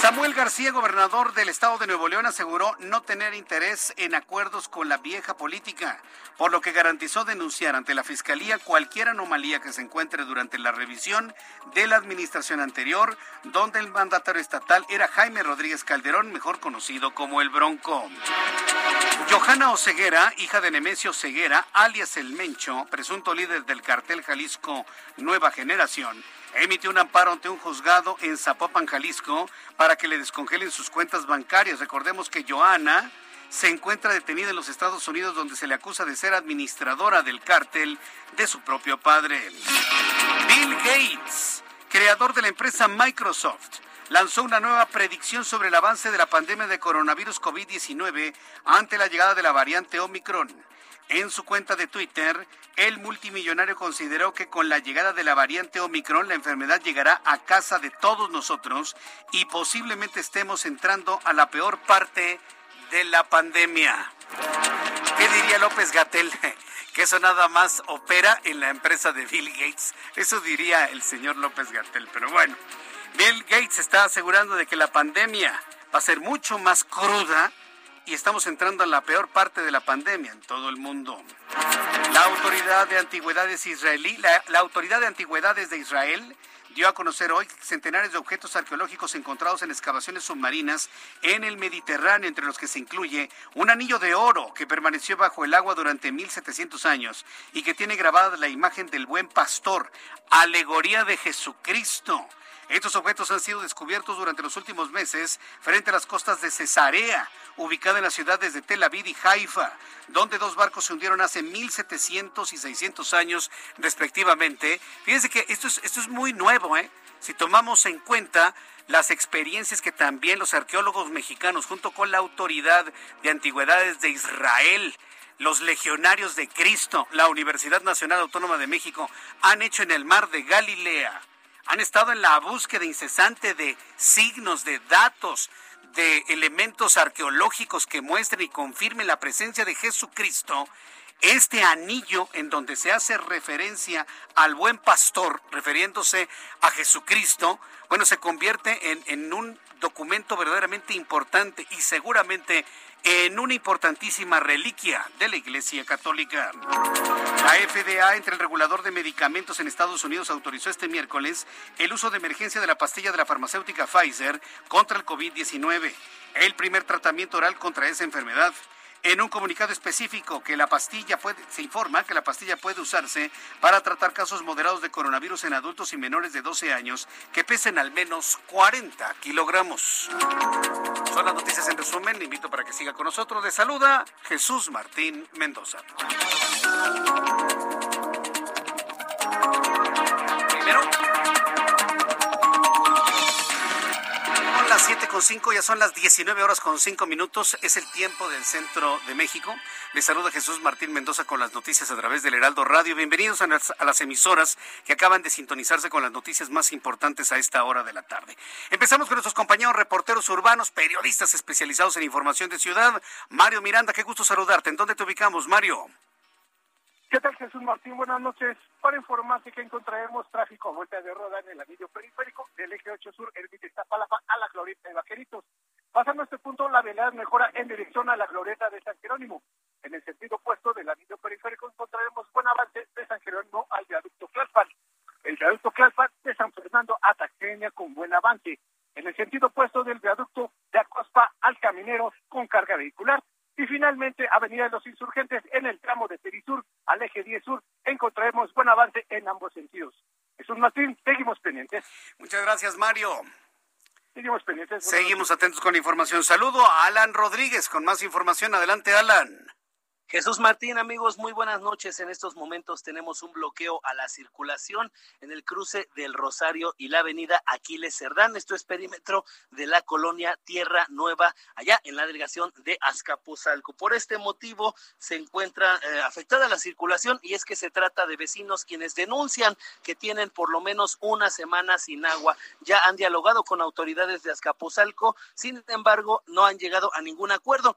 Samuel García, gobernador del estado de Nuevo León, aseguró no tener interés en acuerdos con la vieja política, por lo que garantizó denunciar ante la Fiscalía cualquier anomalía que se encuentre durante la revisión de la administración anterior, donde el mandatario estatal era Jaime Rodríguez Calderón, mejor conocido como el Bronco. Johanna Oseguera, hija de Nemesio Ceguera, alias El Mencho, presunto líder del cartel Jalisco Nueva Generación, emitió un amparo ante un juzgado en Zapopan, Jalisco, para que le descongelen sus cuentas bancarias. Recordemos que Johanna se encuentra detenida en los Estados Unidos donde se le acusa de ser administradora del cártel de su propio padre. Bill Gates, creador de la empresa Microsoft, lanzó una nueva predicción sobre el avance de la pandemia de coronavirus COVID-19 ante la llegada de la variante Omicron. En su cuenta de Twitter, el multimillonario consideró que con la llegada de la variante Omicron la enfermedad llegará a casa de todos nosotros y posiblemente estemos entrando a la peor parte de la pandemia. ¿Qué diría López Gatel? Que eso nada más opera en la empresa de Bill Gates. Eso diría el señor López Gatel. Pero bueno, Bill Gates está asegurando de que la pandemia va a ser mucho más cruda y estamos entrando a la peor parte de la pandemia en todo el mundo. La autoridad de antigüedades israelí, la, autoridad de antigüedades de Israel dio a conocer hoy centenares de objetos arqueológicos encontrados en excavaciones submarinas en el Mediterráneo, entre los que se incluye un anillo de oro que permaneció bajo el agua durante 1700 años y que tiene grabada la imagen del buen pastor, alegoría de Jesucristo. Estos objetos han sido descubiertos durante los últimos meses frente a las costas de Cesarea, ubicada en las ciudades de Tel Aviv y Haifa, donde dos barcos se hundieron hace 1700 y 600 años respectivamente. Fíjense que esto es, esto es muy nuevo, ¿eh? Si tomamos en cuenta las experiencias que también los arqueólogos mexicanos, junto con la autoridad de antigüedades de Israel, los legionarios de Cristo, la Universidad Nacional Autónoma de México, han hecho en el mar de Galilea han estado en la búsqueda incesante de signos, de datos, de elementos arqueológicos que muestren y confirmen la presencia de Jesucristo, este anillo en donde se hace referencia al buen pastor, refiriéndose a Jesucristo, bueno, se convierte en, en un documento verdaderamente importante y seguramente en una importantísima reliquia de la Iglesia Católica. La FDA, entre el regulador de medicamentos en Estados Unidos, autorizó este miércoles el uso de emergencia de la pastilla de la farmacéutica Pfizer contra el COVID-19, el primer tratamiento oral contra esa enfermedad. En un comunicado específico que la pastilla se informa que la pastilla puede usarse para tratar casos moderados de coronavirus en adultos y menores de 12 años que pesen al menos 40 kilogramos. Son las noticias en resumen. Le invito para que siga con nosotros. Le saluda Jesús Martín Mendoza. Las 7 con 5, ya son las 19 horas con 5 minutos, es el tiempo del centro de México. Les saluda Jesús Martín Mendoza con las noticias a través del Heraldo Radio. Bienvenidos a las, a las, emisoras que acaban de sintonizarse con las noticias más importantes a esta hora de la tarde. Empezamos con nuestros compañeros reporteros urbanos, periodistas especializados en información de ciudad. Mario Miranda, qué gusto saludarte. ¿En dónde te ubicamos, Mario? ¿Qué tal, Jesús Martín? Buenas noches. Para informarte que encontraremos tráfico a vuelta de roda en el anillo periférico del eje 8 sur, el Iztapalapa a la Glorieta de Vaqueritos. Pasando este punto, la velocidad mejora en dirección a la Glorieta de San Jerónimo. En el sentido opuesto del anillo periférico encontraremos buen avance de San Jerónimo al viaducto Tlalpan. El viaducto Tlalpan de San Fernando a Taqueña con buen avance. En el sentido opuesto del viaducto de Acospa al Caminero con carga vehicular y finalmente, Avenida de los Insurgentes en el tramo de Perisur al eje 10 Sur, encontraremos buen avance en ambos sentidos. Jesús Martín, seguimos pendientes. Muchas gracias, Mario. Seguimos pendientes. Seguimos atentos con la información. Saludo a Alan Rodríguez con más información. Adelante, Alan. Jesús Martín, amigos, muy buenas noches. En estos momentos tenemos un bloqueo a la circulación en el cruce del Rosario y la avenida Aquiles Cerdán. Esto es perímetro de la colonia Tierra Nueva, allá en la delegación de Azcapotzalco. Por este motivo se encuentra eh, afectada la circulación y es que se trata de vecinos quienes denuncian que tienen por lo menos una semana sin agua. Ya han dialogado con autoridades de Azcapotzalco, sin embargo, no han llegado a ningún acuerdo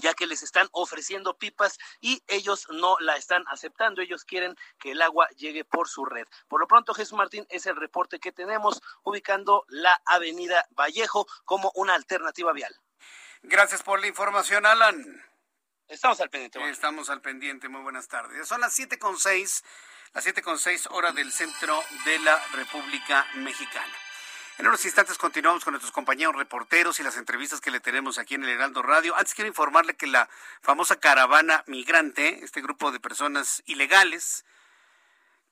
ya que les están ofreciendo pipas y ellos no la están aceptando. Ellos quieren que el agua llegue por su red. Por lo pronto, Jesús Martín, es el reporte que tenemos ubicando la avenida Vallejo como una alternativa vial. Gracias por la información, Alan. Estamos al pendiente. Estamos al pendiente. Muy buenas tardes. Son las siete con seis, las siete con seis horas del centro de la República Mexicana. En unos instantes continuamos con nuestros compañeros reporteros y las entrevistas que le tenemos aquí en el Heraldo Radio. Antes quiero informarle que la famosa caravana migrante, este grupo de personas ilegales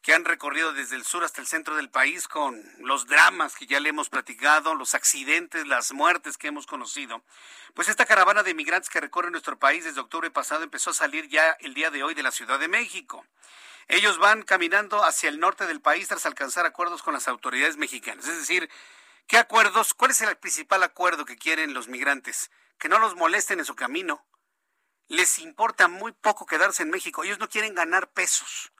que han recorrido desde el sur hasta el centro del país con los dramas que ya le hemos platicado, los accidentes, las muertes que hemos conocido. Pues esta caravana de migrantes que recorre nuestro país desde octubre pasado empezó a salir ya el día de hoy de la Ciudad de México. Ellos van caminando hacia el norte del país tras alcanzar acuerdos con las autoridades mexicanas. Es decir, ¿qué acuerdos? ¿Cuál es el principal acuerdo que quieren los migrantes? Que no los molesten en su camino. Les importa muy poco quedarse en México. Ellos no quieren ganar pesos.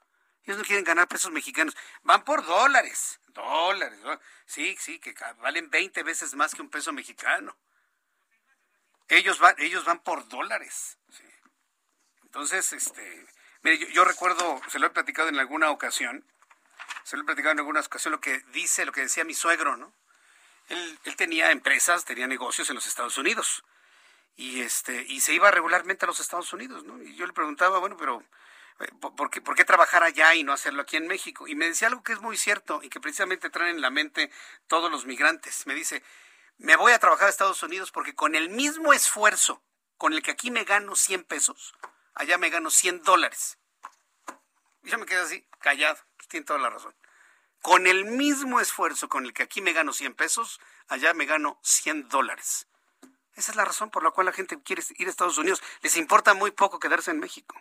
Ellos no quieren ganar pesos mexicanos. Van por dólares. Dólares. Sí, sí, que valen 20 veces más que un peso mexicano. Ellos van, ellos van por dólares. Entonces, este, Mire, yo, recuerdo, se lo he platicado en alguna ocasión, se lo he platicado en alguna ocasión lo que dice, lo que decía mi suegro, ¿no? Él, él tenía empresas, tenía negocios en los Estados Unidos y este y se iba regularmente a los Estados Unidos, ¿no? Y yo le preguntaba, bueno, pero eh, ¿por qué, ¿por qué trabajar allá y no hacerlo aquí en México? Y me decía algo que es muy cierto y que precisamente traen en la mente todos los migrantes. Me dice, me voy a trabajar a Estados Unidos porque con el mismo esfuerzo con el que aquí me gano 100 pesos, allá me gano 100 dólares. Y yo me quedé así, callado, pues tiene toda la razón. Con el mismo esfuerzo con el que aquí me gano 100 pesos, allá me gano 100 dólares. Esa es la razón por la cual la gente quiere ir a Estados Unidos. Les importa muy poco quedarse en México.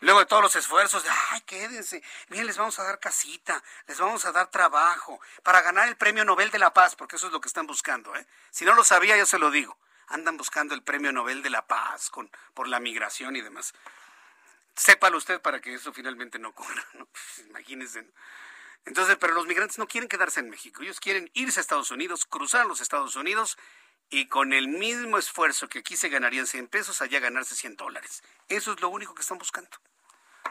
Luego de todos los esfuerzos de, ay, quédense, bien, les vamos a dar casita, les vamos a dar trabajo para ganar el Premio Nobel de la Paz, porque eso es lo que están buscando. ¿eh? Si no lo sabía, yo se lo digo. Andan buscando el Premio Nobel de la Paz con, por la migración y demás. Sépalo usted para que eso finalmente no ocurra, ¿no? Imagínense. Entonces, pero los migrantes no quieren quedarse en México, ellos quieren irse a Estados Unidos, cruzar los Estados Unidos y con el mismo esfuerzo que aquí se ganarían 100 pesos, allá ganarse 100 dólares. Eso es lo único que están buscando.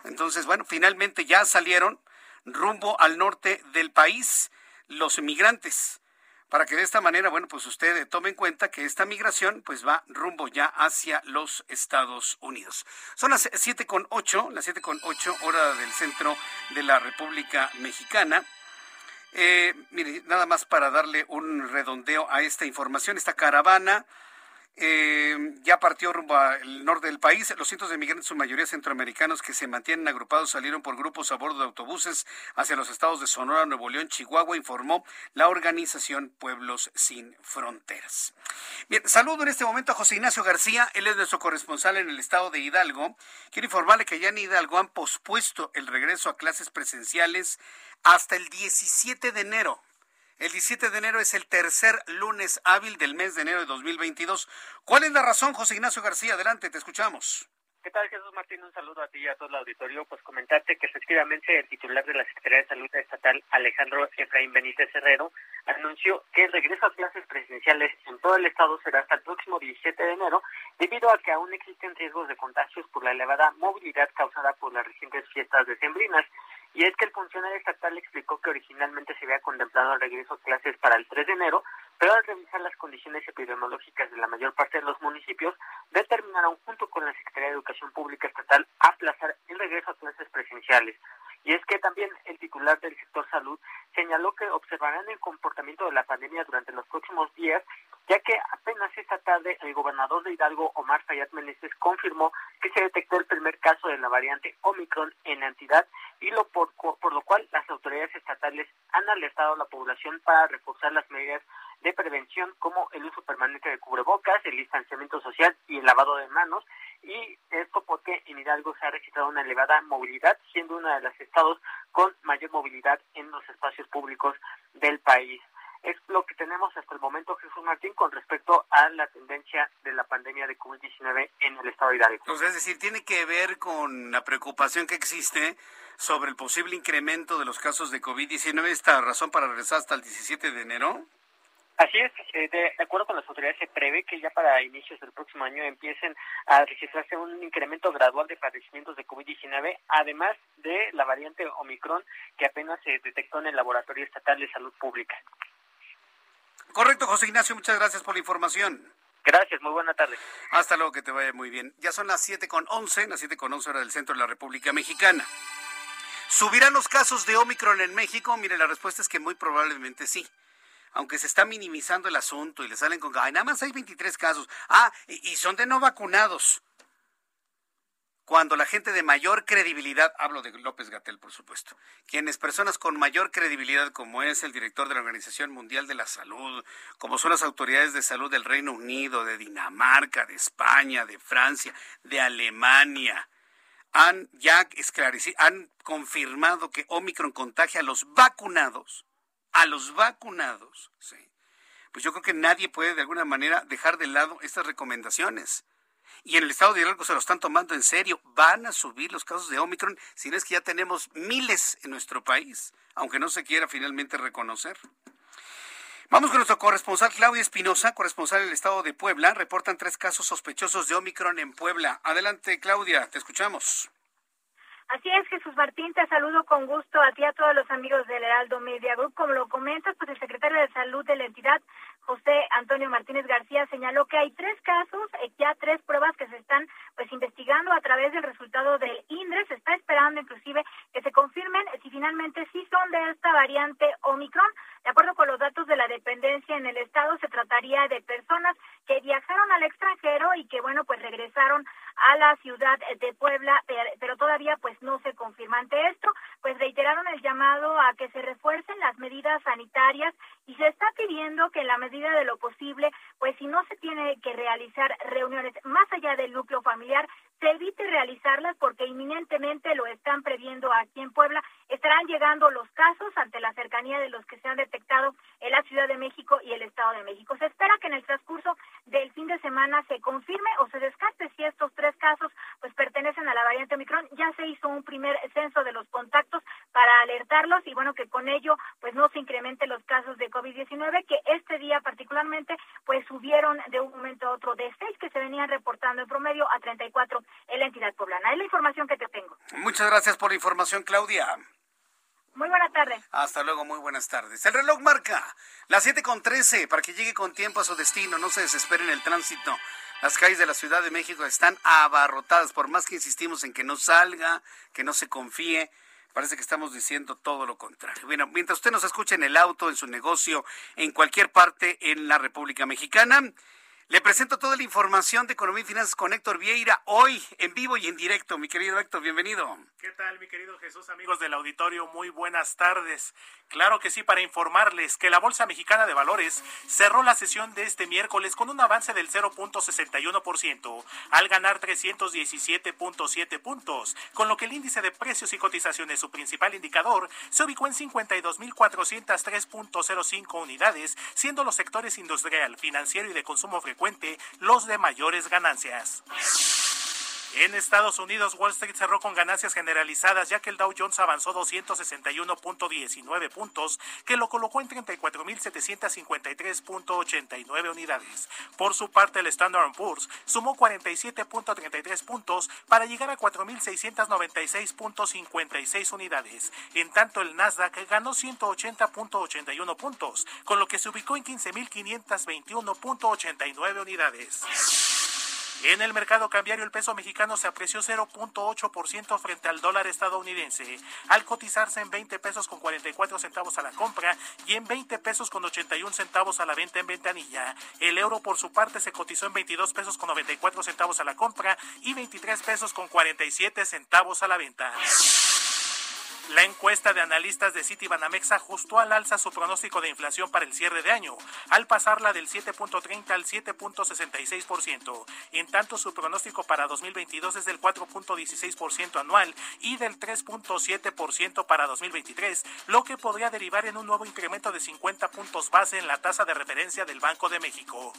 Entonces, bueno, finalmente ya salieron rumbo al norte del país los inmigrantes para que de esta manera, bueno, pues usted tome en cuenta que esta migración pues va rumbo ya hacia los Estados Unidos. Son las siete con ocho, las siete con ocho hora del centro de la República Mexicana. Eh, mire, nada más para darle un redondeo a esta información, esta caravana eh, ya partió rumbo al norte del país. Los cientos de migrantes, su mayoría centroamericanos, que se mantienen agrupados, salieron por grupos a bordo de autobuses hacia los estados de Sonora, Nuevo León, Chihuahua, informó la organización Pueblos Sin Fronteras. Bien, saludo en este momento a José Ignacio García, él es nuestro corresponsal en el estado de Hidalgo. Quiero informarle que ya en Hidalgo han pospuesto el regreso a clases presenciales hasta el 17 de enero. El 17 de enero es el tercer lunes hábil del mes de enero de 2022. ¿Cuál es la razón, José Ignacio García? Adelante, te escuchamos. ¿Qué tal, Jesús Martín? Un saludo a ti y a todo el auditorio. Pues comentarte que efectivamente el titular de la Secretaría de Salud Estatal, Alejandro Efraín Benítez Herrero, anunció que el regreso a clases presenciales en todo el estado será hasta el próximo 17 de enero, debido a que aún existen riesgos de contagios por la elevada movilidad causada por las recientes fiestas decembrinas. Y es que el funcionario estatal explicó que originalmente se había contemplado el regreso a clases para el 3 de enero, pero al revisar las condiciones epidemiológicas de la mayor parte de los municipios, determinaron junto con la Secretaría de Educación Pública Estatal aplazar el regreso a clases presenciales. Y es que también el titular del sector salud señaló que observarán el comportamiento de la pandemia durante los próximos días, ya que apenas esta tarde el gobernador de Hidalgo, Omar Fayad Meneses, confirmó que se detectó el primer caso de la variante Omicron en la entidad y lo por, por lo cual las autoridades estatales han alertado para reforzar las medidas de prevención como el uso permanente de cubrebocas, el distanciamiento social y el lavado de manos. Y esto porque en Hidalgo se ha registrado una elevada movilidad, siendo uno de los estados con mayor movilidad en los espacios públicos del país. Es lo que tenemos hasta el momento, Jesús Martín, con respecto a la tendencia de la pandemia de COVID-19 en el estado de Hidalgo. es decir, tiene que ver con la preocupación que existe sobre el posible incremento de los casos de COVID-19, esta razón para regresar hasta el 17 de enero. Así es, eh, de, acuerdo con las autoridades se prevé que ya para inicios del próximo año empiecen a registrarse un incremento gradual de padecimientos de COVID-19, además de la variante Omicron que apenas se detectó en el Laboratorio Estatal de Salud Pública. Correcto, José Ignacio, muchas gracias por la información. Gracias, muy buena tarde. Hasta luego, que te vaya muy bien. Ya son las siete con once, las siete con once hora del centro de la República Mexicana. ¿Subirán los casos de Omicron en México? Mire, la respuesta es que muy probablemente sí aunque se está minimizando el asunto y le salen con, ay, nada más hay 23 casos. Ah, y, son de no vacunados. Cuando la gente de mayor credibilidad, hablo de López Gatel, por supuesto, quienes personas con mayor credibilidad, como es el director de la Organización Mundial de la Salud, como son las autoridades de salud del Reino Unido, de Dinamarca, de España, de Francia, de Alemania, han ya esclarecido, han confirmado que Omicron contagia a los vacunados a los vacunados, ¿sí? pues yo creo que nadie puede de alguna manera dejar de lado estas recomendaciones. Y en el estado de Hidalgo se lo están tomando en serio. Van a subir los casos de Omicron, si no es que ya tenemos miles en nuestro país, aunque no se quiera finalmente reconocer. Vamos con nuestro corresponsal Claudia Espinosa, corresponsal del estado de Puebla. Reportan tres casos sospechosos de Omicron en Puebla. Adelante, Claudia, te escuchamos. Así es, Jesús Martín, te saludo con gusto a ti y a todos los amigos del Heraldo Media Group. Como lo comentas, pues el secretario de Salud de la entidad, José Antonio Martínez García, señaló que hay tres casos, eh, ya tres pruebas que se están pues investigando a través del resultado del INDRE. Se está esperando inclusive que se confirmen si finalmente sí son de esta variante Omicron. De acuerdo con los datos de la dependencia en el estado, se trataría de personas que viajaron al extranjero y que, bueno, pues regresaron a la ciudad de Puebla, pero todavía pues no se confirma. Ante esto, pues reiteraron el llamado a que se refuercen las medidas sanitarias y se está pidiendo que en la medida de lo posible, pues si no se tiene que realizar reuniones más allá del núcleo familiar, se evite realizarlas porque inminentemente lo están previendo aquí en Puebla. Estarán llegando los casos ante la cercanía de los que se han detectado en la Ciudad de México y el Estado de México. Se espera que en el transcurso del fin de semana se confirme o se descarte si estos tres casos pues pertenecen a la variante Omicron. Ya se hizo un primer censo de los contactos para alertarlos y bueno que con ello pues no se incrementen los casos de COVID-19 que este día particularmente pues subieron de un momento a otro de seis que se venían reportando en promedio a 34 en la entidad poblana. Es la información que te tengo. Muchas gracias por la información, Claudia. Muy buenas tardes. Hasta luego, muy buenas tardes. El reloj marca las 7 con 13 para que llegue con tiempo a su destino. No se desespere en el tránsito. Las calles de la Ciudad de México están abarrotadas, por más que insistimos en que no salga, que no se confíe. Parece que estamos diciendo todo lo contrario. Bueno, mientras usted nos escuche en el auto, en su negocio, en cualquier parte en la República Mexicana, le presento toda la información de Economía y Finanzas con Héctor Vieira hoy en vivo y en directo. Mi querido Héctor, bienvenido. ¿Qué tal, mi querido Jesús, amigos del auditorio? Muy buenas tardes. Claro que sí, para informarles que la Bolsa Mexicana de Valores cerró la sesión de este miércoles con un avance del 0.61% al ganar 317.7 puntos, con lo que el índice de precios y cotizaciones, su principal indicador, se ubicó en 52.403.05 unidades, siendo los sectores industrial, financiero y de consumo frecuente los de mayores ganancias. En Estados Unidos, Wall Street cerró con ganancias generalizadas, ya que el Dow Jones avanzó 261.19 puntos, que lo colocó en 34.753.89 unidades. Por su parte, el Standard Poor's sumó 47.33 puntos para llegar a 4.696.56 unidades. En tanto, el Nasdaq ganó 180.81 puntos, con lo que se ubicó en 15.521.89 unidades. En el mercado cambiario el peso mexicano se apreció 0.8% frente al dólar estadounidense, al cotizarse en 20 pesos con 44 centavos a la compra y en 20 pesos con 81 centavos a la venta en ventanilla. El euro por su parte se cotizó en 22 pesos con 94 centavos a la compra y 23 pesos con 47 centavos a la venta. La encuesta de analistas de Citibanamex ajustó al alza su pronóstico de inflación para el cierre de año, al pasarla del 7.30 al 7.66%. En tanto, su pronóstico para 2022 es del 4.16% anual y del 3.7% para 2023, lo que podría derivar en un nuevo incremento de 50 puntos base en la tasa de referencia del Banco de México.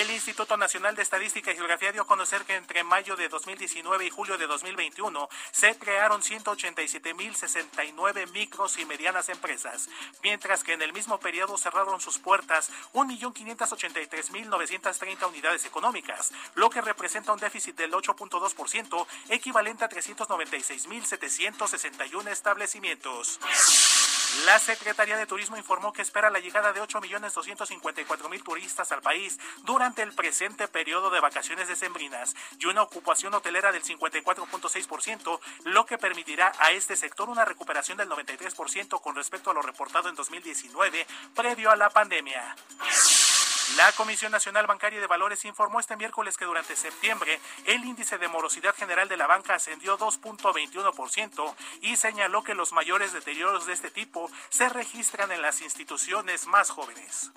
El Instituto Nacional de Estadística y Geografía dio a conocer que entre mayo de 2019 y julio de 2021 se crearon 187.069 micros y medianas empresas, mientras que en el mismo periodo cerraron sus puertas 1.583.930 unidades económicas, lo que representa un déficit del 8.2%, equivalente a 396.761 establecimientos. La Secretaría de Turismo informó que espera la llegada de 8.254.000 turistas al país durante el presente periodo de vacaciones decembrinas y una ocupación hotelera del 54.6%, lo que permitirá a este sector una recuperación del 93% con respecto a lo reportado en 2019 previo a la pandemia. La Comisión Nacional Bancaria de Valores informó este miércoles que durante septiembre el índice de morosidad general de la banca ascendió 2.21% y señaló que los mayores deterioros de este tipo se registran en las instituciones más jóvenes.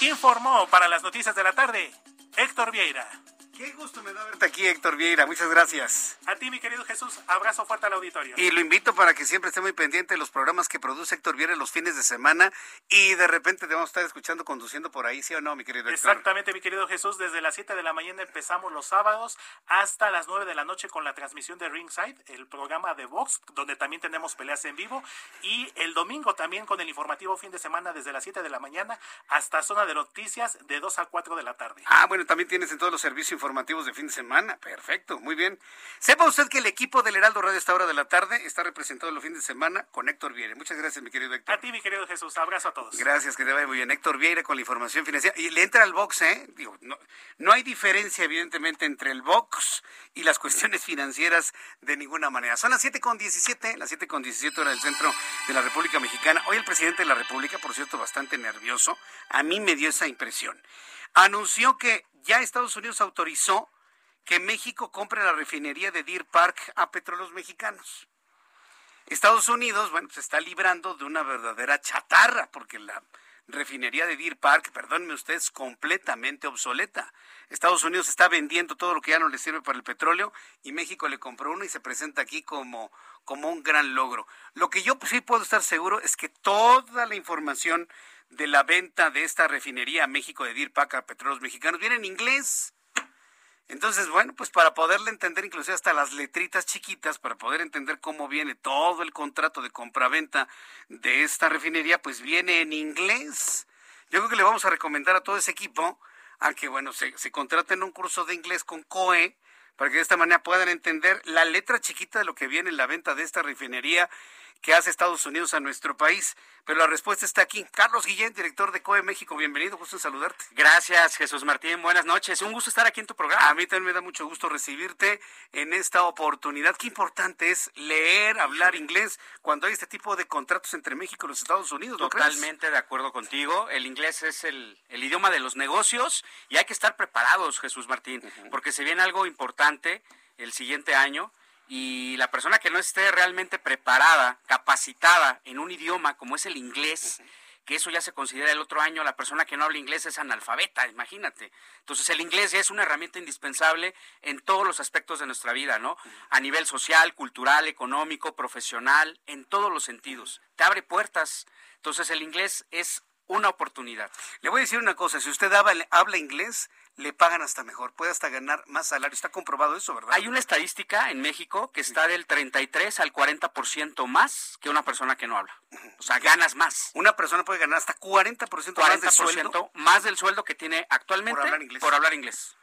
Informó para las noticias de la tarde Héctor Vieira. Qué gusto me da verte aquí, Héctor Vieira. Muchas gracias. A ti, mi querido Jesús, abrazo fuerte al auditorio. Y lo invito para que siempre esté muy pendiente de los programas que produce Héctor Vieira los fines de semana y de repente te vamos a estar escuchando conduciendo por ahí, ¿sí o no, mi querido Héctor? Exactamente, mi querido Jesús. Desde las 7 de la mañana empezamos los sábados hasta las 9 de la noche con la transmisión de Ringside, el programa de Vox, donde también tenemos peleas en vivo. Y el domingo también con el informativo fin de semana desde las 7 de la mañana hasta zona de noticias de 2 a 4 de la tarde. Ah, bueno, también tienes en todos los servicios informativos de fin de semana. Perfecto, muy bien. Sepa usted que el equipo del Heraldo Radio a esta hora de la tarde está representado en los fines de semana con Héctor Vieira. Muchas gracias, mi querido Héctor. A ti, mi querido Jesús. Abrazo a todos. Gracias, que te vaya muy bien. Héctor Vieira con la información financiera. Y le entra al box, ¿eh? Digo, no, no hay diferencia, evidentemente, entre el box y las cuestiones financieras de ninguna manera. Son las 7 con 17, las 7 con 17 hora del centro de la República Mexicana. Hoy el presidente de la República, por cierto, bastante nervioso, a mí me dio esa impresión. Anunció que ya Estados Unidos autorizó que México compre la refinería de Deer Park a petróleos mexicanos. Estados Unidos, bueno, se está librando de una verdadera chatarra, porque la refinería de Deer Park, perdónenme usted, es completamente obsoleta. Estados Unidos está vendiendo todo lo que ya no le sirve para el petróleo y México le compró uno y se presenta aquí como, como un gran logro. Lo que yo sí puedo estar seguro es que toda la información de la venta de esta refinería a México de Deer Park a petróleos mexicanos viene en inglés. Entonces, bueno, pues para poderle entender inclusive hasta las letritas chiquitas, para poder entender cómo viene todo el contrato de compraventa de esta refinería, pues viene en inglés. Yo creo que le vamos a recomendar a todo ese equipo a que, bueno, se, se contraten un curso de inglés con COE para que de esta manera puedan entender la letra chiquita de lo que viene en la venta de esta refinería que hace Estados Unidos a nuestro país. Pero la respuesta está aquí. Carlos Guillén, director de COE México, bienvenido, gusto en saludarte. Gracias, Jesús Martín, buenas noches. Un gusto estar aquí en tu programa. A mí también me da mucho gusto recibirte en esta oportunidad. Qué importante es leer, hablar inglés cuando hay este tipo de contratos entre México y los Estados Unidos. ¿no Totalmente crees? de acuerdo contigo. El inglés es el, el, idioma de los negocios y hay que estar preparados, Jesús Martín, uh -huh. porque se viene algo importante el siguiente año y la persona que no esté realmente preparada, capacitada en un idioma como es el inglés, que eso ya se considera el otro año, la persona que no habla inglés es analfabeta, imagínate. Entonces el inglés ya es una herramienta indispensable en todos los aspectos de nuestra vida, ¿no? A nivel social, cultural, económico, profesional, en todos los sentidos. Te abre puertas. Entonces el inglés es una oportunidad. Le voy a decir una cosa, si usted habla, habla inglés, le pagan hasta mejor, puede hasta ganar más salario. Está comprobado eso, ¿verdad? Hay una estadística en México que está del 33 al 40% más que una persona que no habla. O sea, ganas más. Una persona puede ganar hasta 40%, 40 más del sueldo. Más del sueldo que tiene actualmente por hablar inglés. Por hablar inglés.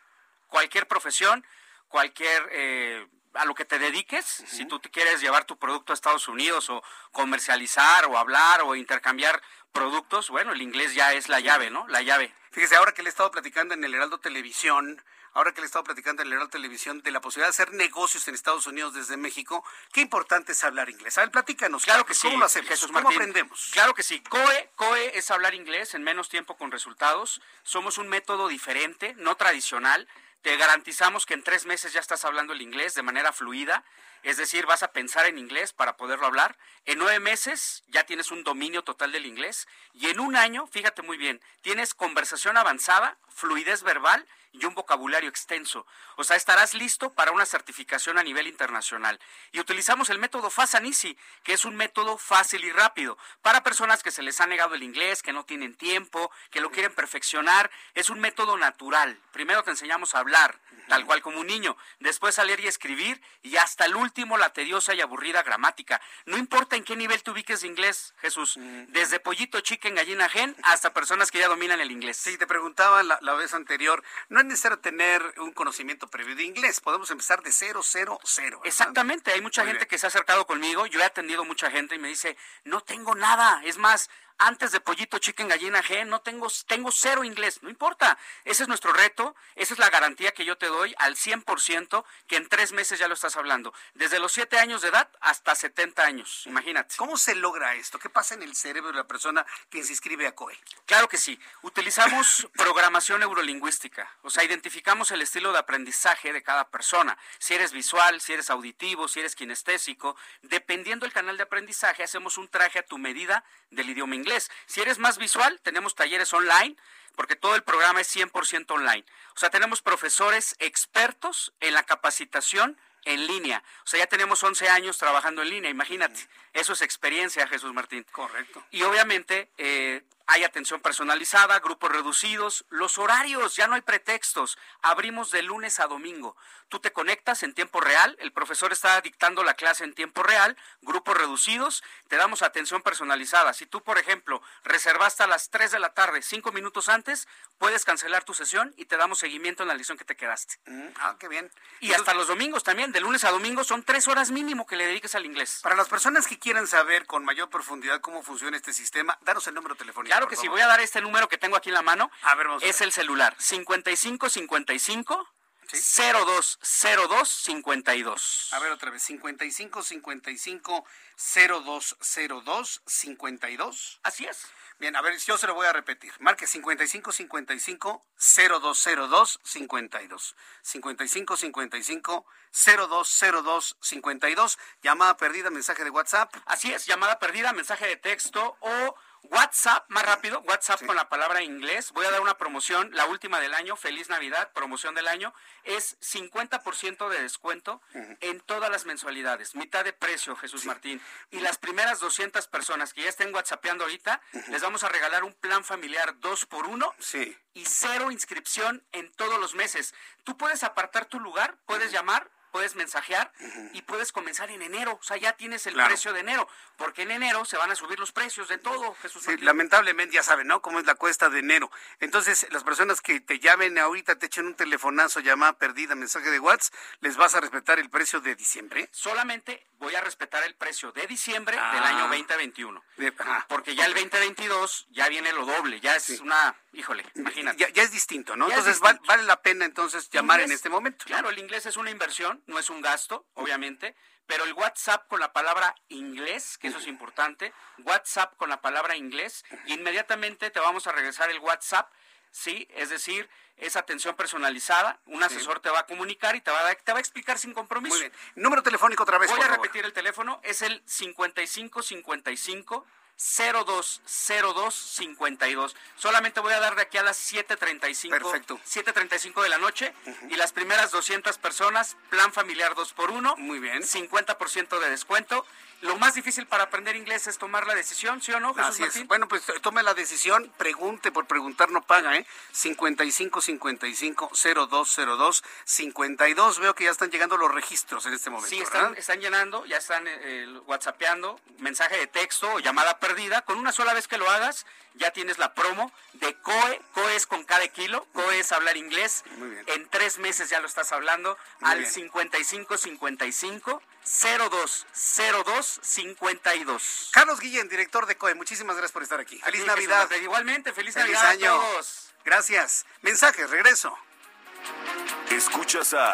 Cualquier profesión, cualquier... Eh, a lo que te dediques, uh -huh. si tú te quieres llevar tu producto a Estados Unidos o comercializar o hablar o intercambiar productos, bueno, el inglés ya es la llave, ¿no? La llave. Fíjese, ahora que le he estado platicando en el Heraldo Televisión, ahora que le he estado platicando en el Heraldo Televisión de la posibilidad de hacer negocios en Estados Unidos desde México, qué importante es hablar inglés. A ver, platícanos. Claro que sí. ¿Cómo lo hacemos? Jesús ¿Cómo Martín. aprendemos? Claro que sí. COE, COE es hablar inglés en menos tiempo con resultados. Somos un método diferente, no tradicional. Te garantizamos que en tres meses ya estás hablando el inglés de manera fluida, es decir, vas a pensar en inglés para poderlo hablar. En nueve meses ya tienes un dominio total del inglés y en un año, fíjate muy bien, tienes conversación avanzada, fluidez verbal y un vocabulario extenso. O sea, estarás listo para una certificación a nivel internacional. Y utilizamos el método Fast and Easy, que es un método fácil y rápido para personas que se les ha negado el inglés, que no tienen tiempo, que lo quieren perfeccionar. Es un método natural. Primero te enseñamos a hablar, tal cual como un niño, después a leer y escribir y hasta el último la tediosa y aburrida gramática. No importa en qué nivel te ubiques de inglés, Jesús, desde pollito chicken, gallina gen, hasta personas que ya dominan el inglés. Sí, te preguntaba la, la vez anterior, no es necesario tener un conocimiento previo de inglés, podemos empezar de cero, cero, cero. Exactamente, hay mucha Muy gente bien. que se ha acercado conmigo, yo he atendido mucha gente y me dice, no tengo nada, es más, antes de pollito chicken gallina gen, no tengo, tengo cero inglés, no importa, ese es nuestro reto, esa es la garantía que yo te doy al 100% que en tres meses ya lo estás hablando, desde los siete años de edad hasta 70 años, imagínate. ¿Cómo se logra esto? ¿Qué pasa en el cerebro de la persona que se inscribe a COE? Claro que sí. Utilizamos programación neurolingüística. O sea, identificamos el estilo de aprendizaje de cada persona. Si eres visual, si eres auditivo, si eres kinestésico. Dependiendo del canal de aprendizaje, hacemos un traje a tu medida del idioma inglés. Si eres más visual, tenemos talleres online, porque todo el programa es 100% online. O sea, tenemos profesores expertos en la capacitación en línea. O sea, ya tenemos 11 años trabajando en línea, imagínate. Eso es experiencia, Jesús Martín. Correcto. Y obviamente eh, hay atención personalizada, grupos reducidos, los horarios, ya no hay pretextos. Abrimos de lunes a domingo. Tú te conectas en tiempo real, el profesor está dictando la clase en tiempo real, grupos reducidos, te damos atención personalizada. Si tú, por ejemplo, reservaste a las 3 de la tarde, 5 minutos antes, puedes cancelar tu sesión y te damos seguimiento en la lección que te quedaste. Mm, ah, qué bien. Y hasta los domingos también, de lunes a domingo, son tres horas mínimo que le dediques al inglés. Para las personas que quieran saber con mayor profundidad cómo funciona este sistema, danos el número telefónico. Claro que sí, voy a dar este número que tengo aquí en la mano. A ver, vamos a es ver. el celular 5555 0202 52. A ver otra vez, 55 55 0202 52. Así es. Bien, a ver, yo se lo voy a repetir. Marque 55 55 0202 52. 55 55 0202 52. Llamada perdida, mensaje de WhatsApp. Así es, llamada perdida, mensaje de texto o WhatsApp, más rápido, WhatsApp con la palabra inglés. Voy a dar una promoción, la última del año, Feliz Navidad, promoción del año. Es 50% de descuento en todas las mensualidades, mitad de precio, Jesús Martín. Y las primeras 200 personas que ya estén WhatsAppeando ahorita, les vamos a regalar un plan familiar 2 por 1 Sí. y cero inscripción en todos los meses. Tú puedes apartar tu lugar, puedes llamar, puedes mensajear y puedes comenzar en enero. O sea, ya tienes el Claro. precio de enero, porque en enero se van a subir los precios de todo, Jesús. Sí, lamentablemente ya saben, ¿no? Cómo es la cuesta de enero. Entonces, las personas que te llamen ahorita, te echen un telefonazo, llamada perdida, mensaje de WhatsApp, ¿les vas a respetar el precio de diciembre? Solamente voy a respetar el precio de diciembre Ah. del año 2021. De-. Porque ya el 2022 ya viene lo doble, ya es una, híjole, imagínate. Ya, ya es distinto, ¿no? Ya entonces distinto. val- vale la pena entonces llamar en este momento. Claro, el inglés es una inversión, no es un gasto, obviamente, pero el WhatsApp con la palabra inglés, que eso es importante, WhatsApp con la palabra inglés, inmediatamente te vamos a regresar el WhatsApp, ¿sí? Es decir, es atención personalizada, un asesor te va a comunicar y te va a, te va a explicar sin compromiso. Muy bien. Número telefónico otra vez, Voy por a favor. repetir el teléfono, es el 5555 0202 52. Solamente voy a dar de aquí a las 7:35. Perfecto. 7:35 de la noche y las primeras 200 personas, plan familiar 2 por 1 Muy bien. 50% de descuento. Lo más difícil para aprender inglés es tomar la decisión, ¿sí o no, Jesús Así es. Bueno, pues tome la decisión, pregunte por preguntar no paga, ¿eh? 55 55 0202 52. Veo que ya están llegando los registros en este momento. Sí, están, ¿verdad? están llenando, ya están eh, whatsappeando, mensaje de texto o llamada perdida. Con una sola vez que lo hagas, ya tienes la promo de COE. COE es con cada kilo, COE es hablar inglés. Muy bien. En tres meses ya lo estás hablando Muy al bien. 55 55 02 02 52. Carlos Guillén, director de COE, muchísimas gracias por estar aquí. Feliz Navidad. Igualmente, feliz, Feliz Navidad año. a todos. Gracias. Mensajes, regreso. Escuchas a